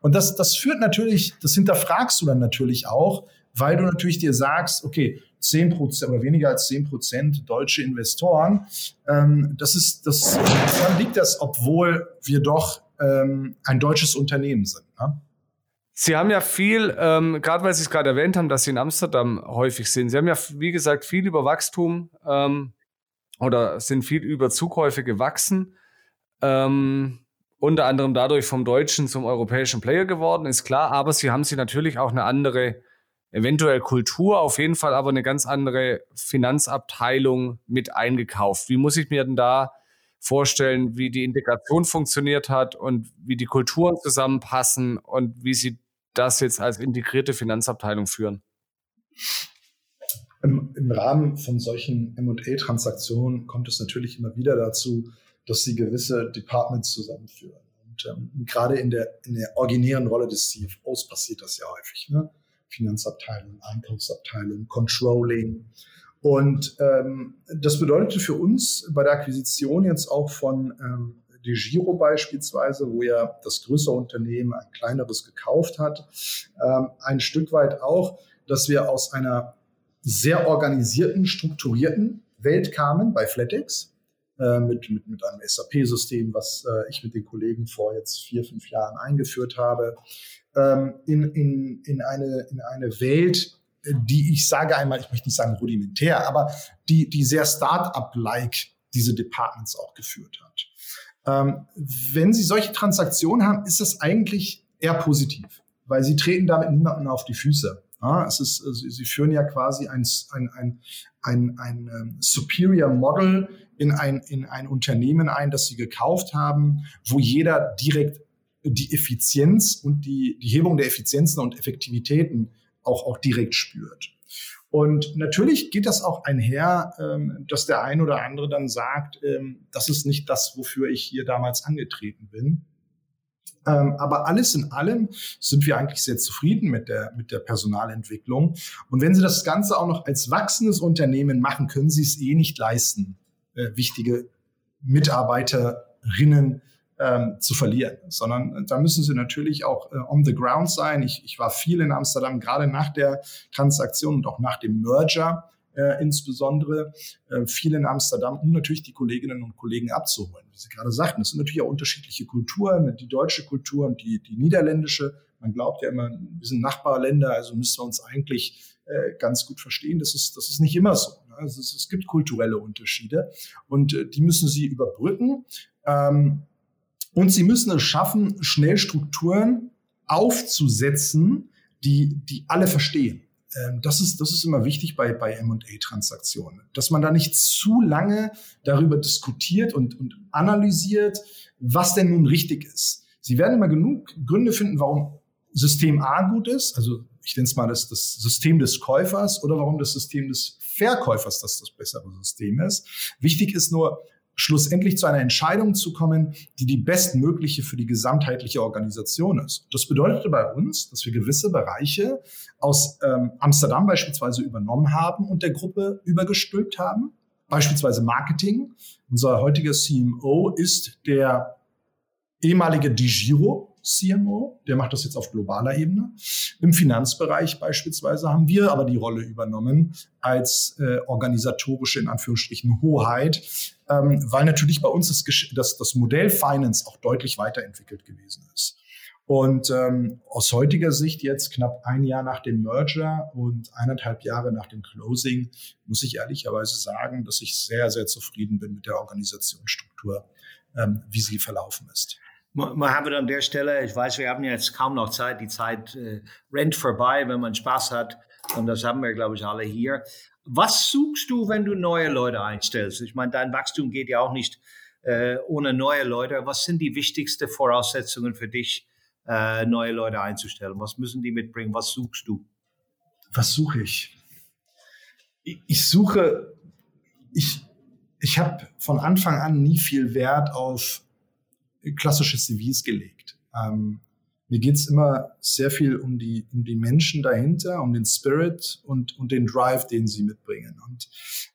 Und das, das führt natürlich, das hinterfragst du dann natürlich auch, weil du natürlich dir sagst, okay, 10 Prozent oder weniger als 10 Prozent deutsche Investoren, ähm, das ist, das, woran liegt das, obwohl wir doch ähm, ein deutsches Unternehmen sind. Ne? Sie haben ja viel, ähm, gerade weil Sie es gerade erwähnt haben, dass Sie in Amsterdam häufig sind. Sie haben ja, wie gesagt, viel über Wachstum ähm, oder sind viel über Zukäufe gewachsen. Ähm, unter anderem dadurch vom deutschen zum europäischen Player geworden, ist klar, aber sie haben sie natürlich auch eine andere, eventuell Kultur, auf jeden Fall aber eine ganz andere Finanzabteilung mit eingekauft. Wie muss ich mir denn da vorstellen, wie die Integration funktioniert hat und wie die Kulturen zusammenpassen und wie sie das jetzt als integrierte Finanzabteilung führen? Im, im Rahmen von solchen M&A-Transaktionen kommt es natürlich immer wieder dazu, dass sie gewisse Departments zusammenführen. Und ähm, gerade in der, in der originären Rolle des CFOs passiert das ja häufig. Ne? Finanzabteilung, Einkaufsabteilung, Controlling. Und ähm, das bedeutet für uns bei der Akquisition jetzt auch von ähm, De Giro beispielsweise, wo ja das größere Unternehmen ein kleineres gekauft hat, ähm, ein Stück weit auch, dass wir aus einer sehr organisierten, strukturierten Welt kamen bei Flatex, äh, mit, mit, mit einem SAP-System, was äh, ich mit den Kollegen vor jetzt vier, fünf Jahren eingeführt habe, ähm, in, in, in, eine, in eine Welt, die ich sage einmal, ich möchte nicht sagen rudimentär, aber die, die sehr Start-up-like diese Departments auch geführt hat. Ähm, wenn Sie solche Transaktionen haben, ist das eigentlich eher positiv, weil Sie treten damit niemanden auf die Füße. Ja, es ist, Sie führen ja quasi ein, ein, ein, ein, ein um, Superior Model in ein, in ein Unternehmen ein, das Sie gekauft haben, wo jeder direkt die Effizienz und die, die Hebung der Effizienzen und Effektivitäten auch, auch direkt spürt. Und natürlich geht das auch einher, ähm, dass der ein oder andere dann sagt, ähm, das ist nicht das, wofür ich hier damals angetreten bin. Ähm, aber alles in allem sind wir eigentlich sehr zufrieden mit der, mit der Personalentwicklung. Und wenn Sie das Ganze auch noch als wachsendes Unternehmen machen, können Sie es eh nicht leisten, äh, wichtige Mitarbeiterinnen ähm, zu verlieren, sondern da müssen sie natürlich auch äh, on the ground sein. Ich, ich war viel in Amsterdam, gerade nach der Transaktion und auch nach dem Merger äh, insbesondere äh, viel in Amsterdam, um natürlich die Kolleginnen und Kollegen abzuholen. Wie Sie gerade sagten, es sind natürlich auch unterschiedliche Kulturen, die deutsche Kultur und die, die niederländische. Man glaubt ja immer, wir sind Nachbarländer, also müssen wir uns eigentlich äh, ganz gut verstehen. Das ist, das ist nicht immer so. Also es, es, gibt kulturelle Unterschiede und äh, die müssen Sie überbrücken. Ähm, Und sie müssen es schaffen, schnell Strukturen aufzusetzen, die, die alle verstehen. Ähm, das ist, das ist immer wichtig bei, bei M&A-Transaktionen, dass man da nicht zu lange darüber diskutiert und, und analysiert, was denn nun richtig ist. Sie werden immer genug Gründe finden, warum System A gut ist, also ich nenne es mal das, das System des Käufers oder warum das System des Verkäufers das das bessere System ist. Wichtig ist nur, schlussendlich zu einer Entscheidung zu kommen, die die bestmögliche für die gesamtheitliche Organisation ist. Das bedeutete bei uns, dass wir gewisse Bereiche aus ähm, Amsterdam beispielsweise übernommen haben und der Gruppe übergestülpt haben. Beispielsweise Marketing. Unser heutiger CMO ist der ehemalige DiGiro, CMO, der macht das jetzt auf globaler Ebene. Im Finanzbereich beispielsweise haben wir aber die Rolle übernommen als äh, organisatorische, in Anführungsstrichen, Hoheit, ähm, weil natürlich bei uns das, das, das Modell Finance auch deutlich weiterentwickelt gewesen ist. Und ähm, aus heutiger Sicht jetzt knapp ein Jahr nach dem Merger und eineinhalb Jahre nach dem Closing muss ich ehrlicherweise sagen, dass ich sehr, sehr zufrieden bin mit der Organisationsstruktur, ähm, wie sie verlaufen ist. Mohammed an der Stelle, ich weiß, wir haben jetzt kaum noch Zeit, die Zeit äh, rennt vorbei, wenn man Spaß hat. Und das haben wir, glaube ich, alle hier. Was suchst du, wenn du neue Leute einstellst? Ich meine, dein Wachstum geht ja auch nicht äh, ohne neue Leute. Was sind die wichtigsten Voraussetzungen für dich, äh, neue Leute einzustellen? Was müssen die mitbringen? Was suchst du? Was suche ich? Ich, ich suche, ich, ich habe von Anfang an nie viel Wert auf klassische CVs gelegt. Ähm, mir geht's immer sehr viel um die, um die Menschen dahinter, um den Spirit und, und den Drive, den sie mitbringen. Und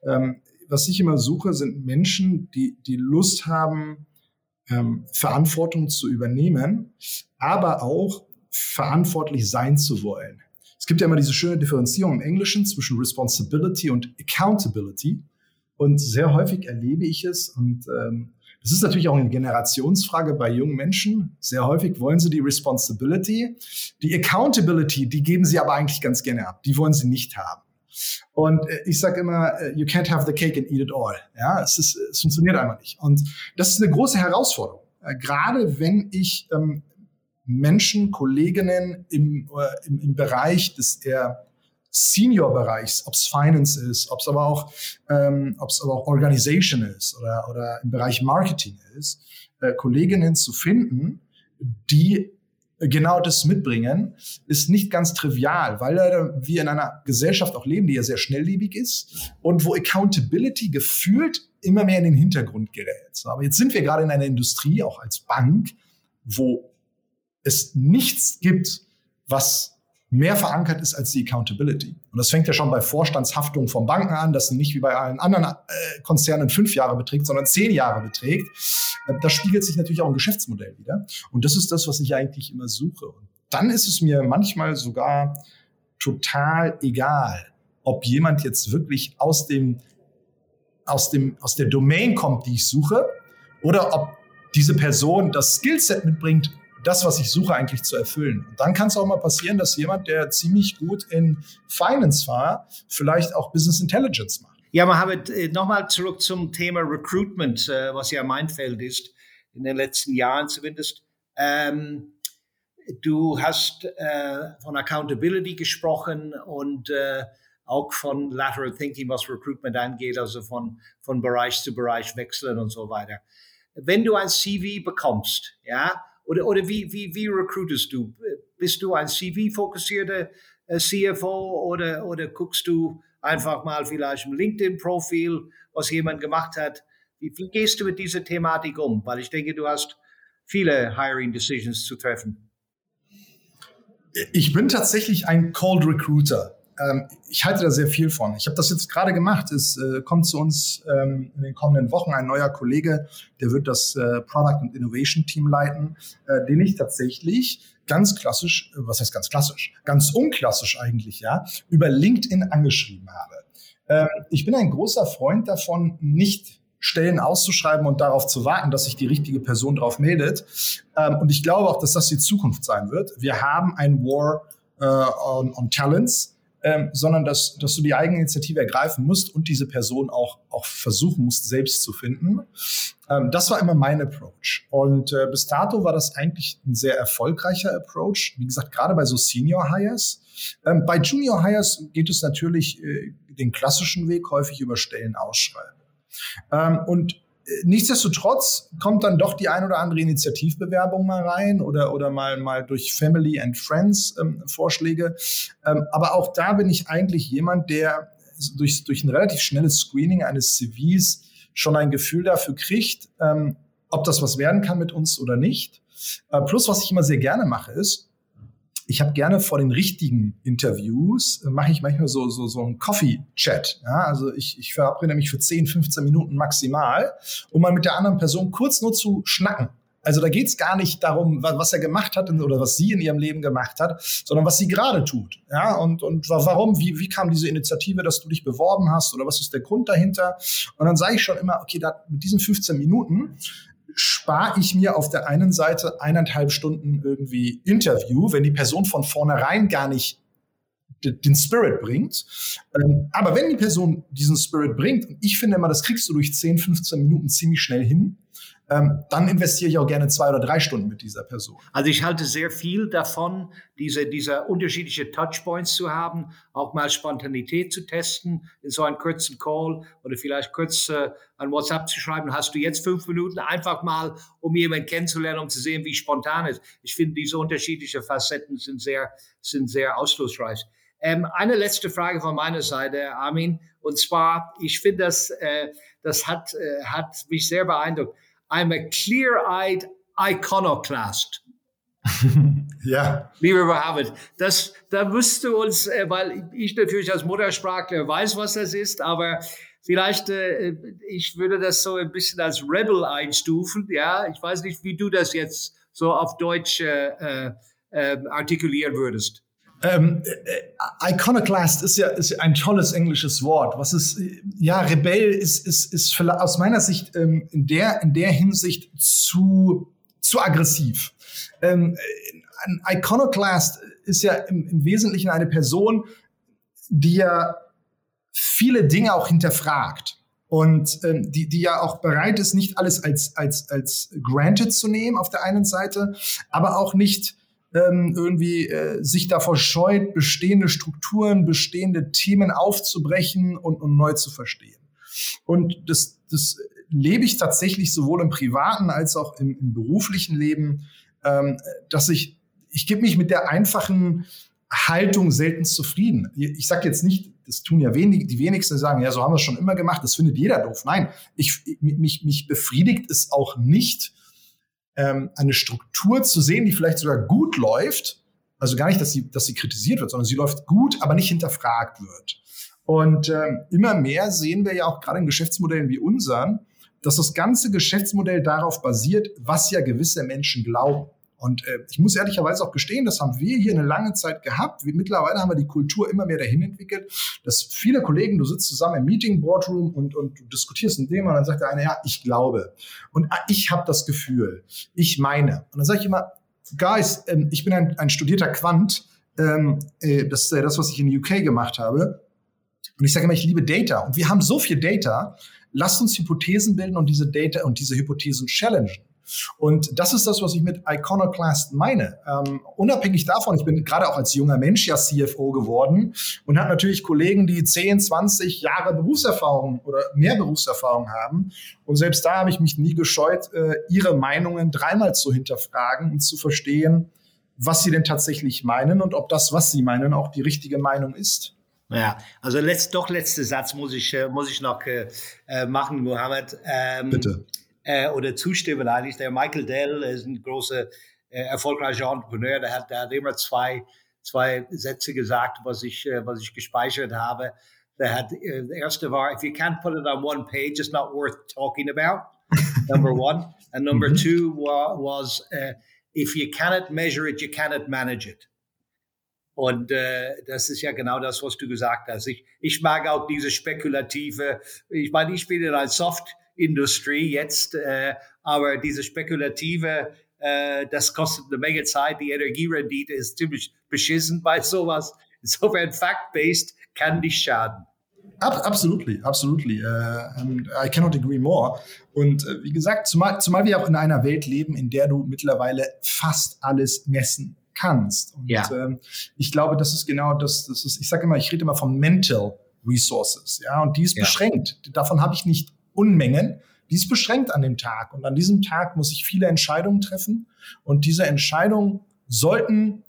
ähm, was ich immer suche, sind Menschen, die, die Lust haben, ähm, Verantwortung zu übernehmen, aber auch verantwortlich sein zu wollen. Es gibt ja immer diese schöne Differenzierung im Englischen zwischen Responsibility und Accountability. Und sehr häufig erlebe ich es und ähm, das ist natürlich auch eine Generationsfrage bei jungen Menschen. Sehr häufig wollen sie die Responsibility. Die Accountability, die geben sie aber eigentlich ganz gerne ab. Die wollen sie nicht haben. Und äh, ich sage immer, äh, you can't have the cake and eat it all. Ja, es, ist, es funktioniert einfach nicht. Und das ist eine große Herausforderung. Äh, gerade wenn ich ähm, Menschen, Kolleginnen im, im, im Bereich des eher Senior-Bereichs, ob es Finance ist, ob es aber auch, ähm, ob aber auch Organization ist oder, oder im Bereich Marketing ist, äh, Kolleginnen zu finden, die genau das mitbringen, ist nicht ganz trivial, weil wir in einer Gesellschaft auch leben, die ja sehr schnelllebig ist und wo Accountability gefühlt immer mehr in den Hintergrund gerät. Aber jetzt sind wir gerade in einer Industrie, auch als Bank, wo es nichts gibt, was mehr verankert ist als die Accountability. Und das fängt ja schon bei Vorstandshaftung von Banken an, das nicht wie bei allen anderen äh, Konzernen fünf Jahre beträgt, sondern zehn Jahre beträgt. Äh, das spiegelt sich natürlich auch im Geschäftsmodell wieder. Und das ist das, was ich eigentlich immer suche. Und dann ist es mir manchmal sogar total egal, ob jemand jetzt wirklich aus dem, aus dem, aus der Domain kommt, die ich suche, oder ob diese Person das Skillset mitbringt, das, was ich suche, eigentlich zu erfüllen. Und dann kann es auch mal passieren, dass jemand, der ziemlich gut in Finance war, vielleicht auch Business Intelligence macht. Ja, Mohammed, äh, nochmal zurück zum Thema Recruitment, äh, was ja mein Feld ist, in den letzten Jahren zumindest. Ähm, du hast äh, von Accountability gesprochen und äh, auch von Lateral Thinking, was Recruitment angeht, also von, von Bereich zu Bereich wechseln und so weiter. Wenn du ein CV bekommst, ja, oder, oder wie, wie, wie recruitest du? Bist du ein CV-fokussierter äh, CFO oder, oder guckst du einfach mal vielleicht ein LinkedIn-Profil, was jemand gemacht hat? Wie, wie gehst du mit dieser Thematik um? Weil ich denke, du hast viele Hiring Decisions zu treffen. Ich bin tatsächlich ein Cold Recruiter ähm, ich halte da sehr viel von. Ich habe das jetzt gerade gemacht. Es äh, kommt zu uns ähm, in den kommenden Wochen ein neuer Kollege, der wird das äh, Product and Innovation Team leiten, äh, den ich tatsächlich ganz klassisch, äh, was heißt ganz klassisch, ganz unklassisch eigentlich, ja, über LinkedIn angeschrieben habe. Ähm, ich bin ein großer Freund davon, nicht Stellen auszuschreiben und darauf zu warten, dass sich die richtige Person darauf meldet. Ähm, und ich glaube auch, dass das die Zukunft sein wird. Wir haben ein War äh, on, on Talents ähm, sondern dass, dass du die Eigeninitiative ergreifen musst und diese Person auch, auch versuchen musst, selbst zu finden. Ähm, das war immer mein Approach. Und äh, bis dato war das eigentlich ein sehr erfolgreicher Approach. Wie gesagt, gerade bei so Senior Hires. Ähm, bei Junior Hires geht es natürlich äh, den klassischen Weg, häufig über Stellen ausschreiben. Ähm, und nichtsdestotrotz kommt dann doch die ein oder andere Initiativbewerbung mal rein oder, oder mal, mal durch Family and Friends ähm, Vorschläge. Ähm, aber auch da bin ich eigentlich jemand, der durch, durch ein relativ schnelles Screening eines CVs schon ein Gefühl dafür kriegt, ähm, ob das was werden kann mit uns oder nicht. Äh, plus, was ich immer sehr gerne mache, ist, ich habe gerne vor den richtigen Interviews, äh, mache ich manchmal so, so, so einen Coffee-Chat. Ja? Also ich, ich verabrede mich für 10, 15 Minuten maximal, um mal mit der anderen Person kurz nur zu schnacken. Also da geht es gar nicht darum, was er gemacht hat oder was sie in ihrem Leben gemacht hat, sondern was sie gerade tut. Ja, und, und warum, wie, wie kam diese Initiative, dass du dich beworben hast oder was ist der Grund dahinter? Und dann sage ich schon immer, okay, da, mit diesen 15 Minuten spare ich mir auf der einen Seite eineinhalb Stunden irgendwie Interview, wenn die Person von vornherein gar nicht den Spirit bringt. Ähm, aber wenn die Person diesen Spirit bringt, und ich finde immer, das kriegst du durch 10, 15 Minuten ziemlich schnell hin, ähm, dann investiere ich auch gerne zwei oder drei Stunden mit dieser Person. Also ich halte sehr viel davon, diese, diese unterschiedliche Touchpoints zu haben, auch mal Spontanität zu testen, in so einem kurzen Call oder vielleicht kurz äh, ein WhatsApp zu schreiben, hast du jetzt fünf Minuten einfach mal, um jemanden kennenzulernen, um zu sehen, wie spontan ist. Ich finde, diese unterschiedlichen Facetten sind sehr, sind sehr ausschlussreich. Ähm, eine letzte Frage von meiner Seite, Armin, und zwar, ich finde, das, äh, das hat, äh, hat mich sehr beeindruckt. I'm a clear-eyed iconoclast. ja. Lieber Mohammed, das, da müsst du uns, äh, weil ich natürlich als Muttersprachler weiß, was das ist, aber vielleicht, äh, ich würde das so ein bisschen als Rebel einstufen. Ja, ich weiß nicht, wie du das jetzt so auf Deutsch äh, äh, artikulieren würdest. Ähm, äh, Iconoclast ist ja ist ein tolles englisches Wort. Was ist, ja, Rebell ist, ist, ist aus meiner Sicht ähm, in, der, in der Hinsicht zu, zu aggressiv. Ähm, ein Iconoclast ist ja im, im Wesentlichen eine Person, die ja viele Dinge auch hinterfragt und ähm, die, die ja auch bereit ist, nicht alles als, als, als granted zu nehmen auf der einen Seite, aber auch nicht ähm, irgendwie äh, sich davor scheut, bestehende Strukturen, bestehende Themen aufzubrechen und, und neu zu verstehen. Und das, das lebe ich tatsächlich sowohl im privaten als auch im, im beruflichen Leben, ähm, dass ich, ich gebe mich mit der einfachen Haltung selten zufrieden. Ich sage jetzt nicht, das tun ja wenig, die wenigsten sagen, ja, so haben wir es schon immer gemacht, das findet jeder doof. Nein, ich, mich, mich befriedigt es auch nicht, ähm, eine Struktur zu sehen, die vielleicht sogar gut läuft. Also gar nicht, dass sie, dass sie kritisiert wird, sondern sie läuft gut, aber nicht hinterfragt wird. Und ähm, immer mehr sehen wir ja auch gerade in Geschäftsmodellen wie unseren, dass das ganze Geschäftsmodell darauf basiert, was ja gewisse Menschen glauben. Und äh, ich muss ehrlicherweise auch gestehen, das haben wir hier eine lange Zeit gehabt. Wie, mittlerweile haben wir die Kultur immer mehr dahin entwickelt, dass viele Kollegen, du sitzt zusammen im Meeting Boardroom und, und du diskutierst ein Thema und dann sagt der eine, ja, ich glaube. Und ah, ich habe das Gefühl, ich meine. Und dann sage ich immer, Guys, ähm, ich bin ein, ein studierter Quant. Ähm, äh, das ist ja das, was ich in UK gemacht habe. Und ich sage immer, ich liebe Data. Und wir haben so viel Data. Lasst uns Hypothesen bilden und diese Data und diese Hypothesen challengen. Und das ist das, was ich mit Iconoclast meine. Ähm, unabhängig davon, ich bin gerade auch als junger Mensch ja CFO geworden und habe natürlich Kollegen, die 10, 20 Jahre Berufserfahrung oder mehr Berufserfahrung haben. Und selbst da habe ich mich nie gescheut, äh, ihre Meinungen dreimal zu hinterfragen und zu verstehen, was sie denn tatsächlich meinen und ob das, was sie meinen, auch die richtige Meinung ist. Ja, also letzt, doch letzter Satz muss ich, äh, muss ich noch äh, äh machen, Mohammed. Ähm, Bitte äh, oder zustimmen eigentlich. Der Michael Dell ist ein großer, äh, erfolgreicher Entrepreneur, der hat, der hat immer zwei, zwei Sätze gesagt, was ich, äh, was ich gespeichert habe. Der hat, äh, der erste war, if you can't put it on one page, it's not worth talking about. number one. And number mhm. two wa was, uh, if you cannot measure it, you cannot manage it. Und äh, das ist ja genau das, was du gesagt hast. Ich, ich mag auch diese spekulative, ich meine, ich bin in ein Soft, Industrie jetzt. Äh, aber diese spekulative, äh, das kostet eine Menge Zeit. Die Energierendite ist ziemlich beschissen bei sowas. Insofern fact-based kann nicht schaden. Ab, absolutely, absolutely. Uh, I cannot agree more. Und uh, wie gesagt, zumal, zumal wir auch in einer Welt leben, in der du mittlerweile fast alles messen kannst. Und ja. ähm, ich glaube, das ist genau das, das ist, ich sage immer, ich rede immer von Mental Resources, ja, und die ist ja. beschränkt. Davon habe ich nicht Unmengen. Die ist beschränkt an dem Tag. Und an diesem Tag muss ich viele Entscheidungen treffen. Und diese Entscheidungen sollten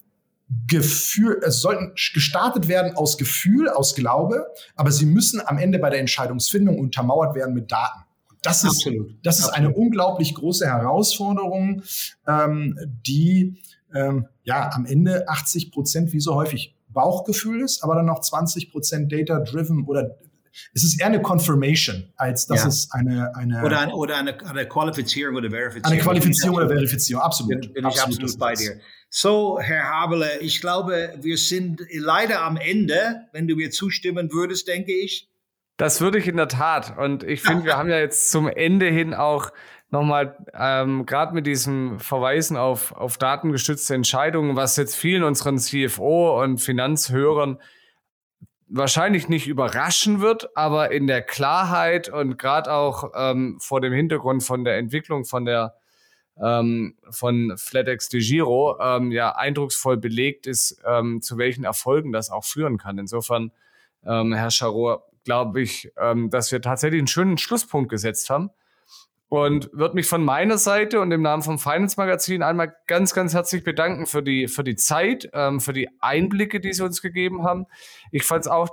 Gefühl, es sollten gestartet werden aus Gefühl, aus Glaube, aber sie müssen am Ende bei der Entscheidungsfindung untermauert werden mit Daten. Das ist, Absolut. das ist eine unglaublich große Herausforderung, ähm, die ähm, ja am Ende 80 Prozent wie so häufig Bauchgefühl ist, aber dann noch 20 Prozent Data-driven oder es ist eher eine Confirmation, als dass ja. es eine, eine oder, eine, oder eine, eine Qualifizierung oder Verifizierung. Eine Qualifizierung oder Verifizierung, absolut. Bin, bin absolut, ich absolut bei dir. So, Herr Habele, ich glaube, wir sind leider am Ende, wenn du mir zustimmen würdest, denke ich. Das würde ich in der Tat. Und ich finde, wir haben ja jetzt zum Ende hin auch nochmal, ähm, gerade mit diesem Verweisen auf, auf datengestützte Entscheidungen, was jetzt vielen unseren CFO und Finanzhörern wahrscheinlich nicht überraschen wird, aber in der Klarheit und gerade auch ähm, vor dem Hintergrund von der Entwicklung von der ähm, von FlatEx de Giro ähm, ja eindrucksvoll belegt ist, ähm, zu welchen Erfolgen das auch führen kann. Insofern, ähm, Herr Charot, glaube ich, ähm, dass wir tatsächlich einen schönen Schlusspunkt gesetzt haben. Und würde mich von meiner Seite und im Namen vom Finance Magazin einmal ganz, ganz herzlich bedanken für die, für die Zeit, ähm, für die Einblicke, die Sie uns gegeben haben. Ich fand es auch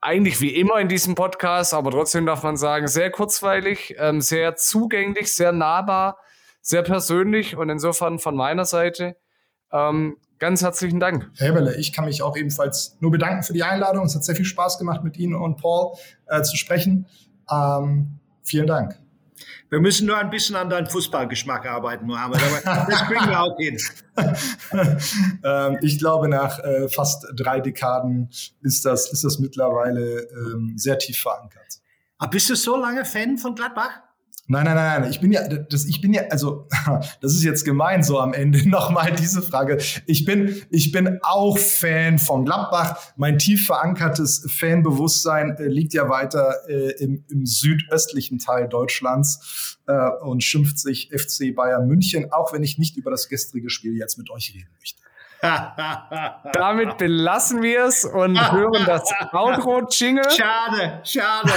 eigentlich wie immer in diesem Podcast, aber trotzdem darf man sagen, sehr kurzweilig, ähm, sehr zugänglich, sehr nahbar sehr persönlich und insofern von meiner Seite ähm, ganz herzlichen Dank. Herr Heberle, ich kann mich auch ebenfalls nur bedanken für die Einladung. Es hat sehr viel Spaß gemacht, mit Ihnen und Paul äh, zu sprechen. Ähm, vielen Dank. Wir müssen nur ein bisschen an deinen Fußballgeschmack arbeiten, Mohammed, aber das kriegen wir auch hin. ähm, ich glaube, nach äh, fast drei Dekaden ist das, ist das mittlerweile ähm, sehr tief verankert. Aber bist du so lange Fan von Gladbach? Nein, nein, nein, nein. Ich bin ja, das, ich bin ja, also, das ist jetzt gemein so am Ende nochmal diese Frage. Ich bin, ich bin auch Fan von Gladbach. Mein tief verankertes Fanbewusstsein äh, liegt ja weiter äh, im, im südöstlichen Teil Deutschlands äh, und schimpft sich FC Bayern München, auch wenn ich nicht über das gestrige Spiel jetzt mit euch reden möchte. Damit belassen wir es und hören das Outro-Jingle. Schade, schade.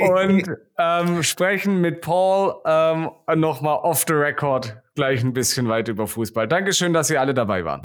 Und ähm, sprechen mit Paul ähm, nochmal off the record gleich ein bisschen weiter über Fußball. Dankeschön, dass ihr alle dabei waren.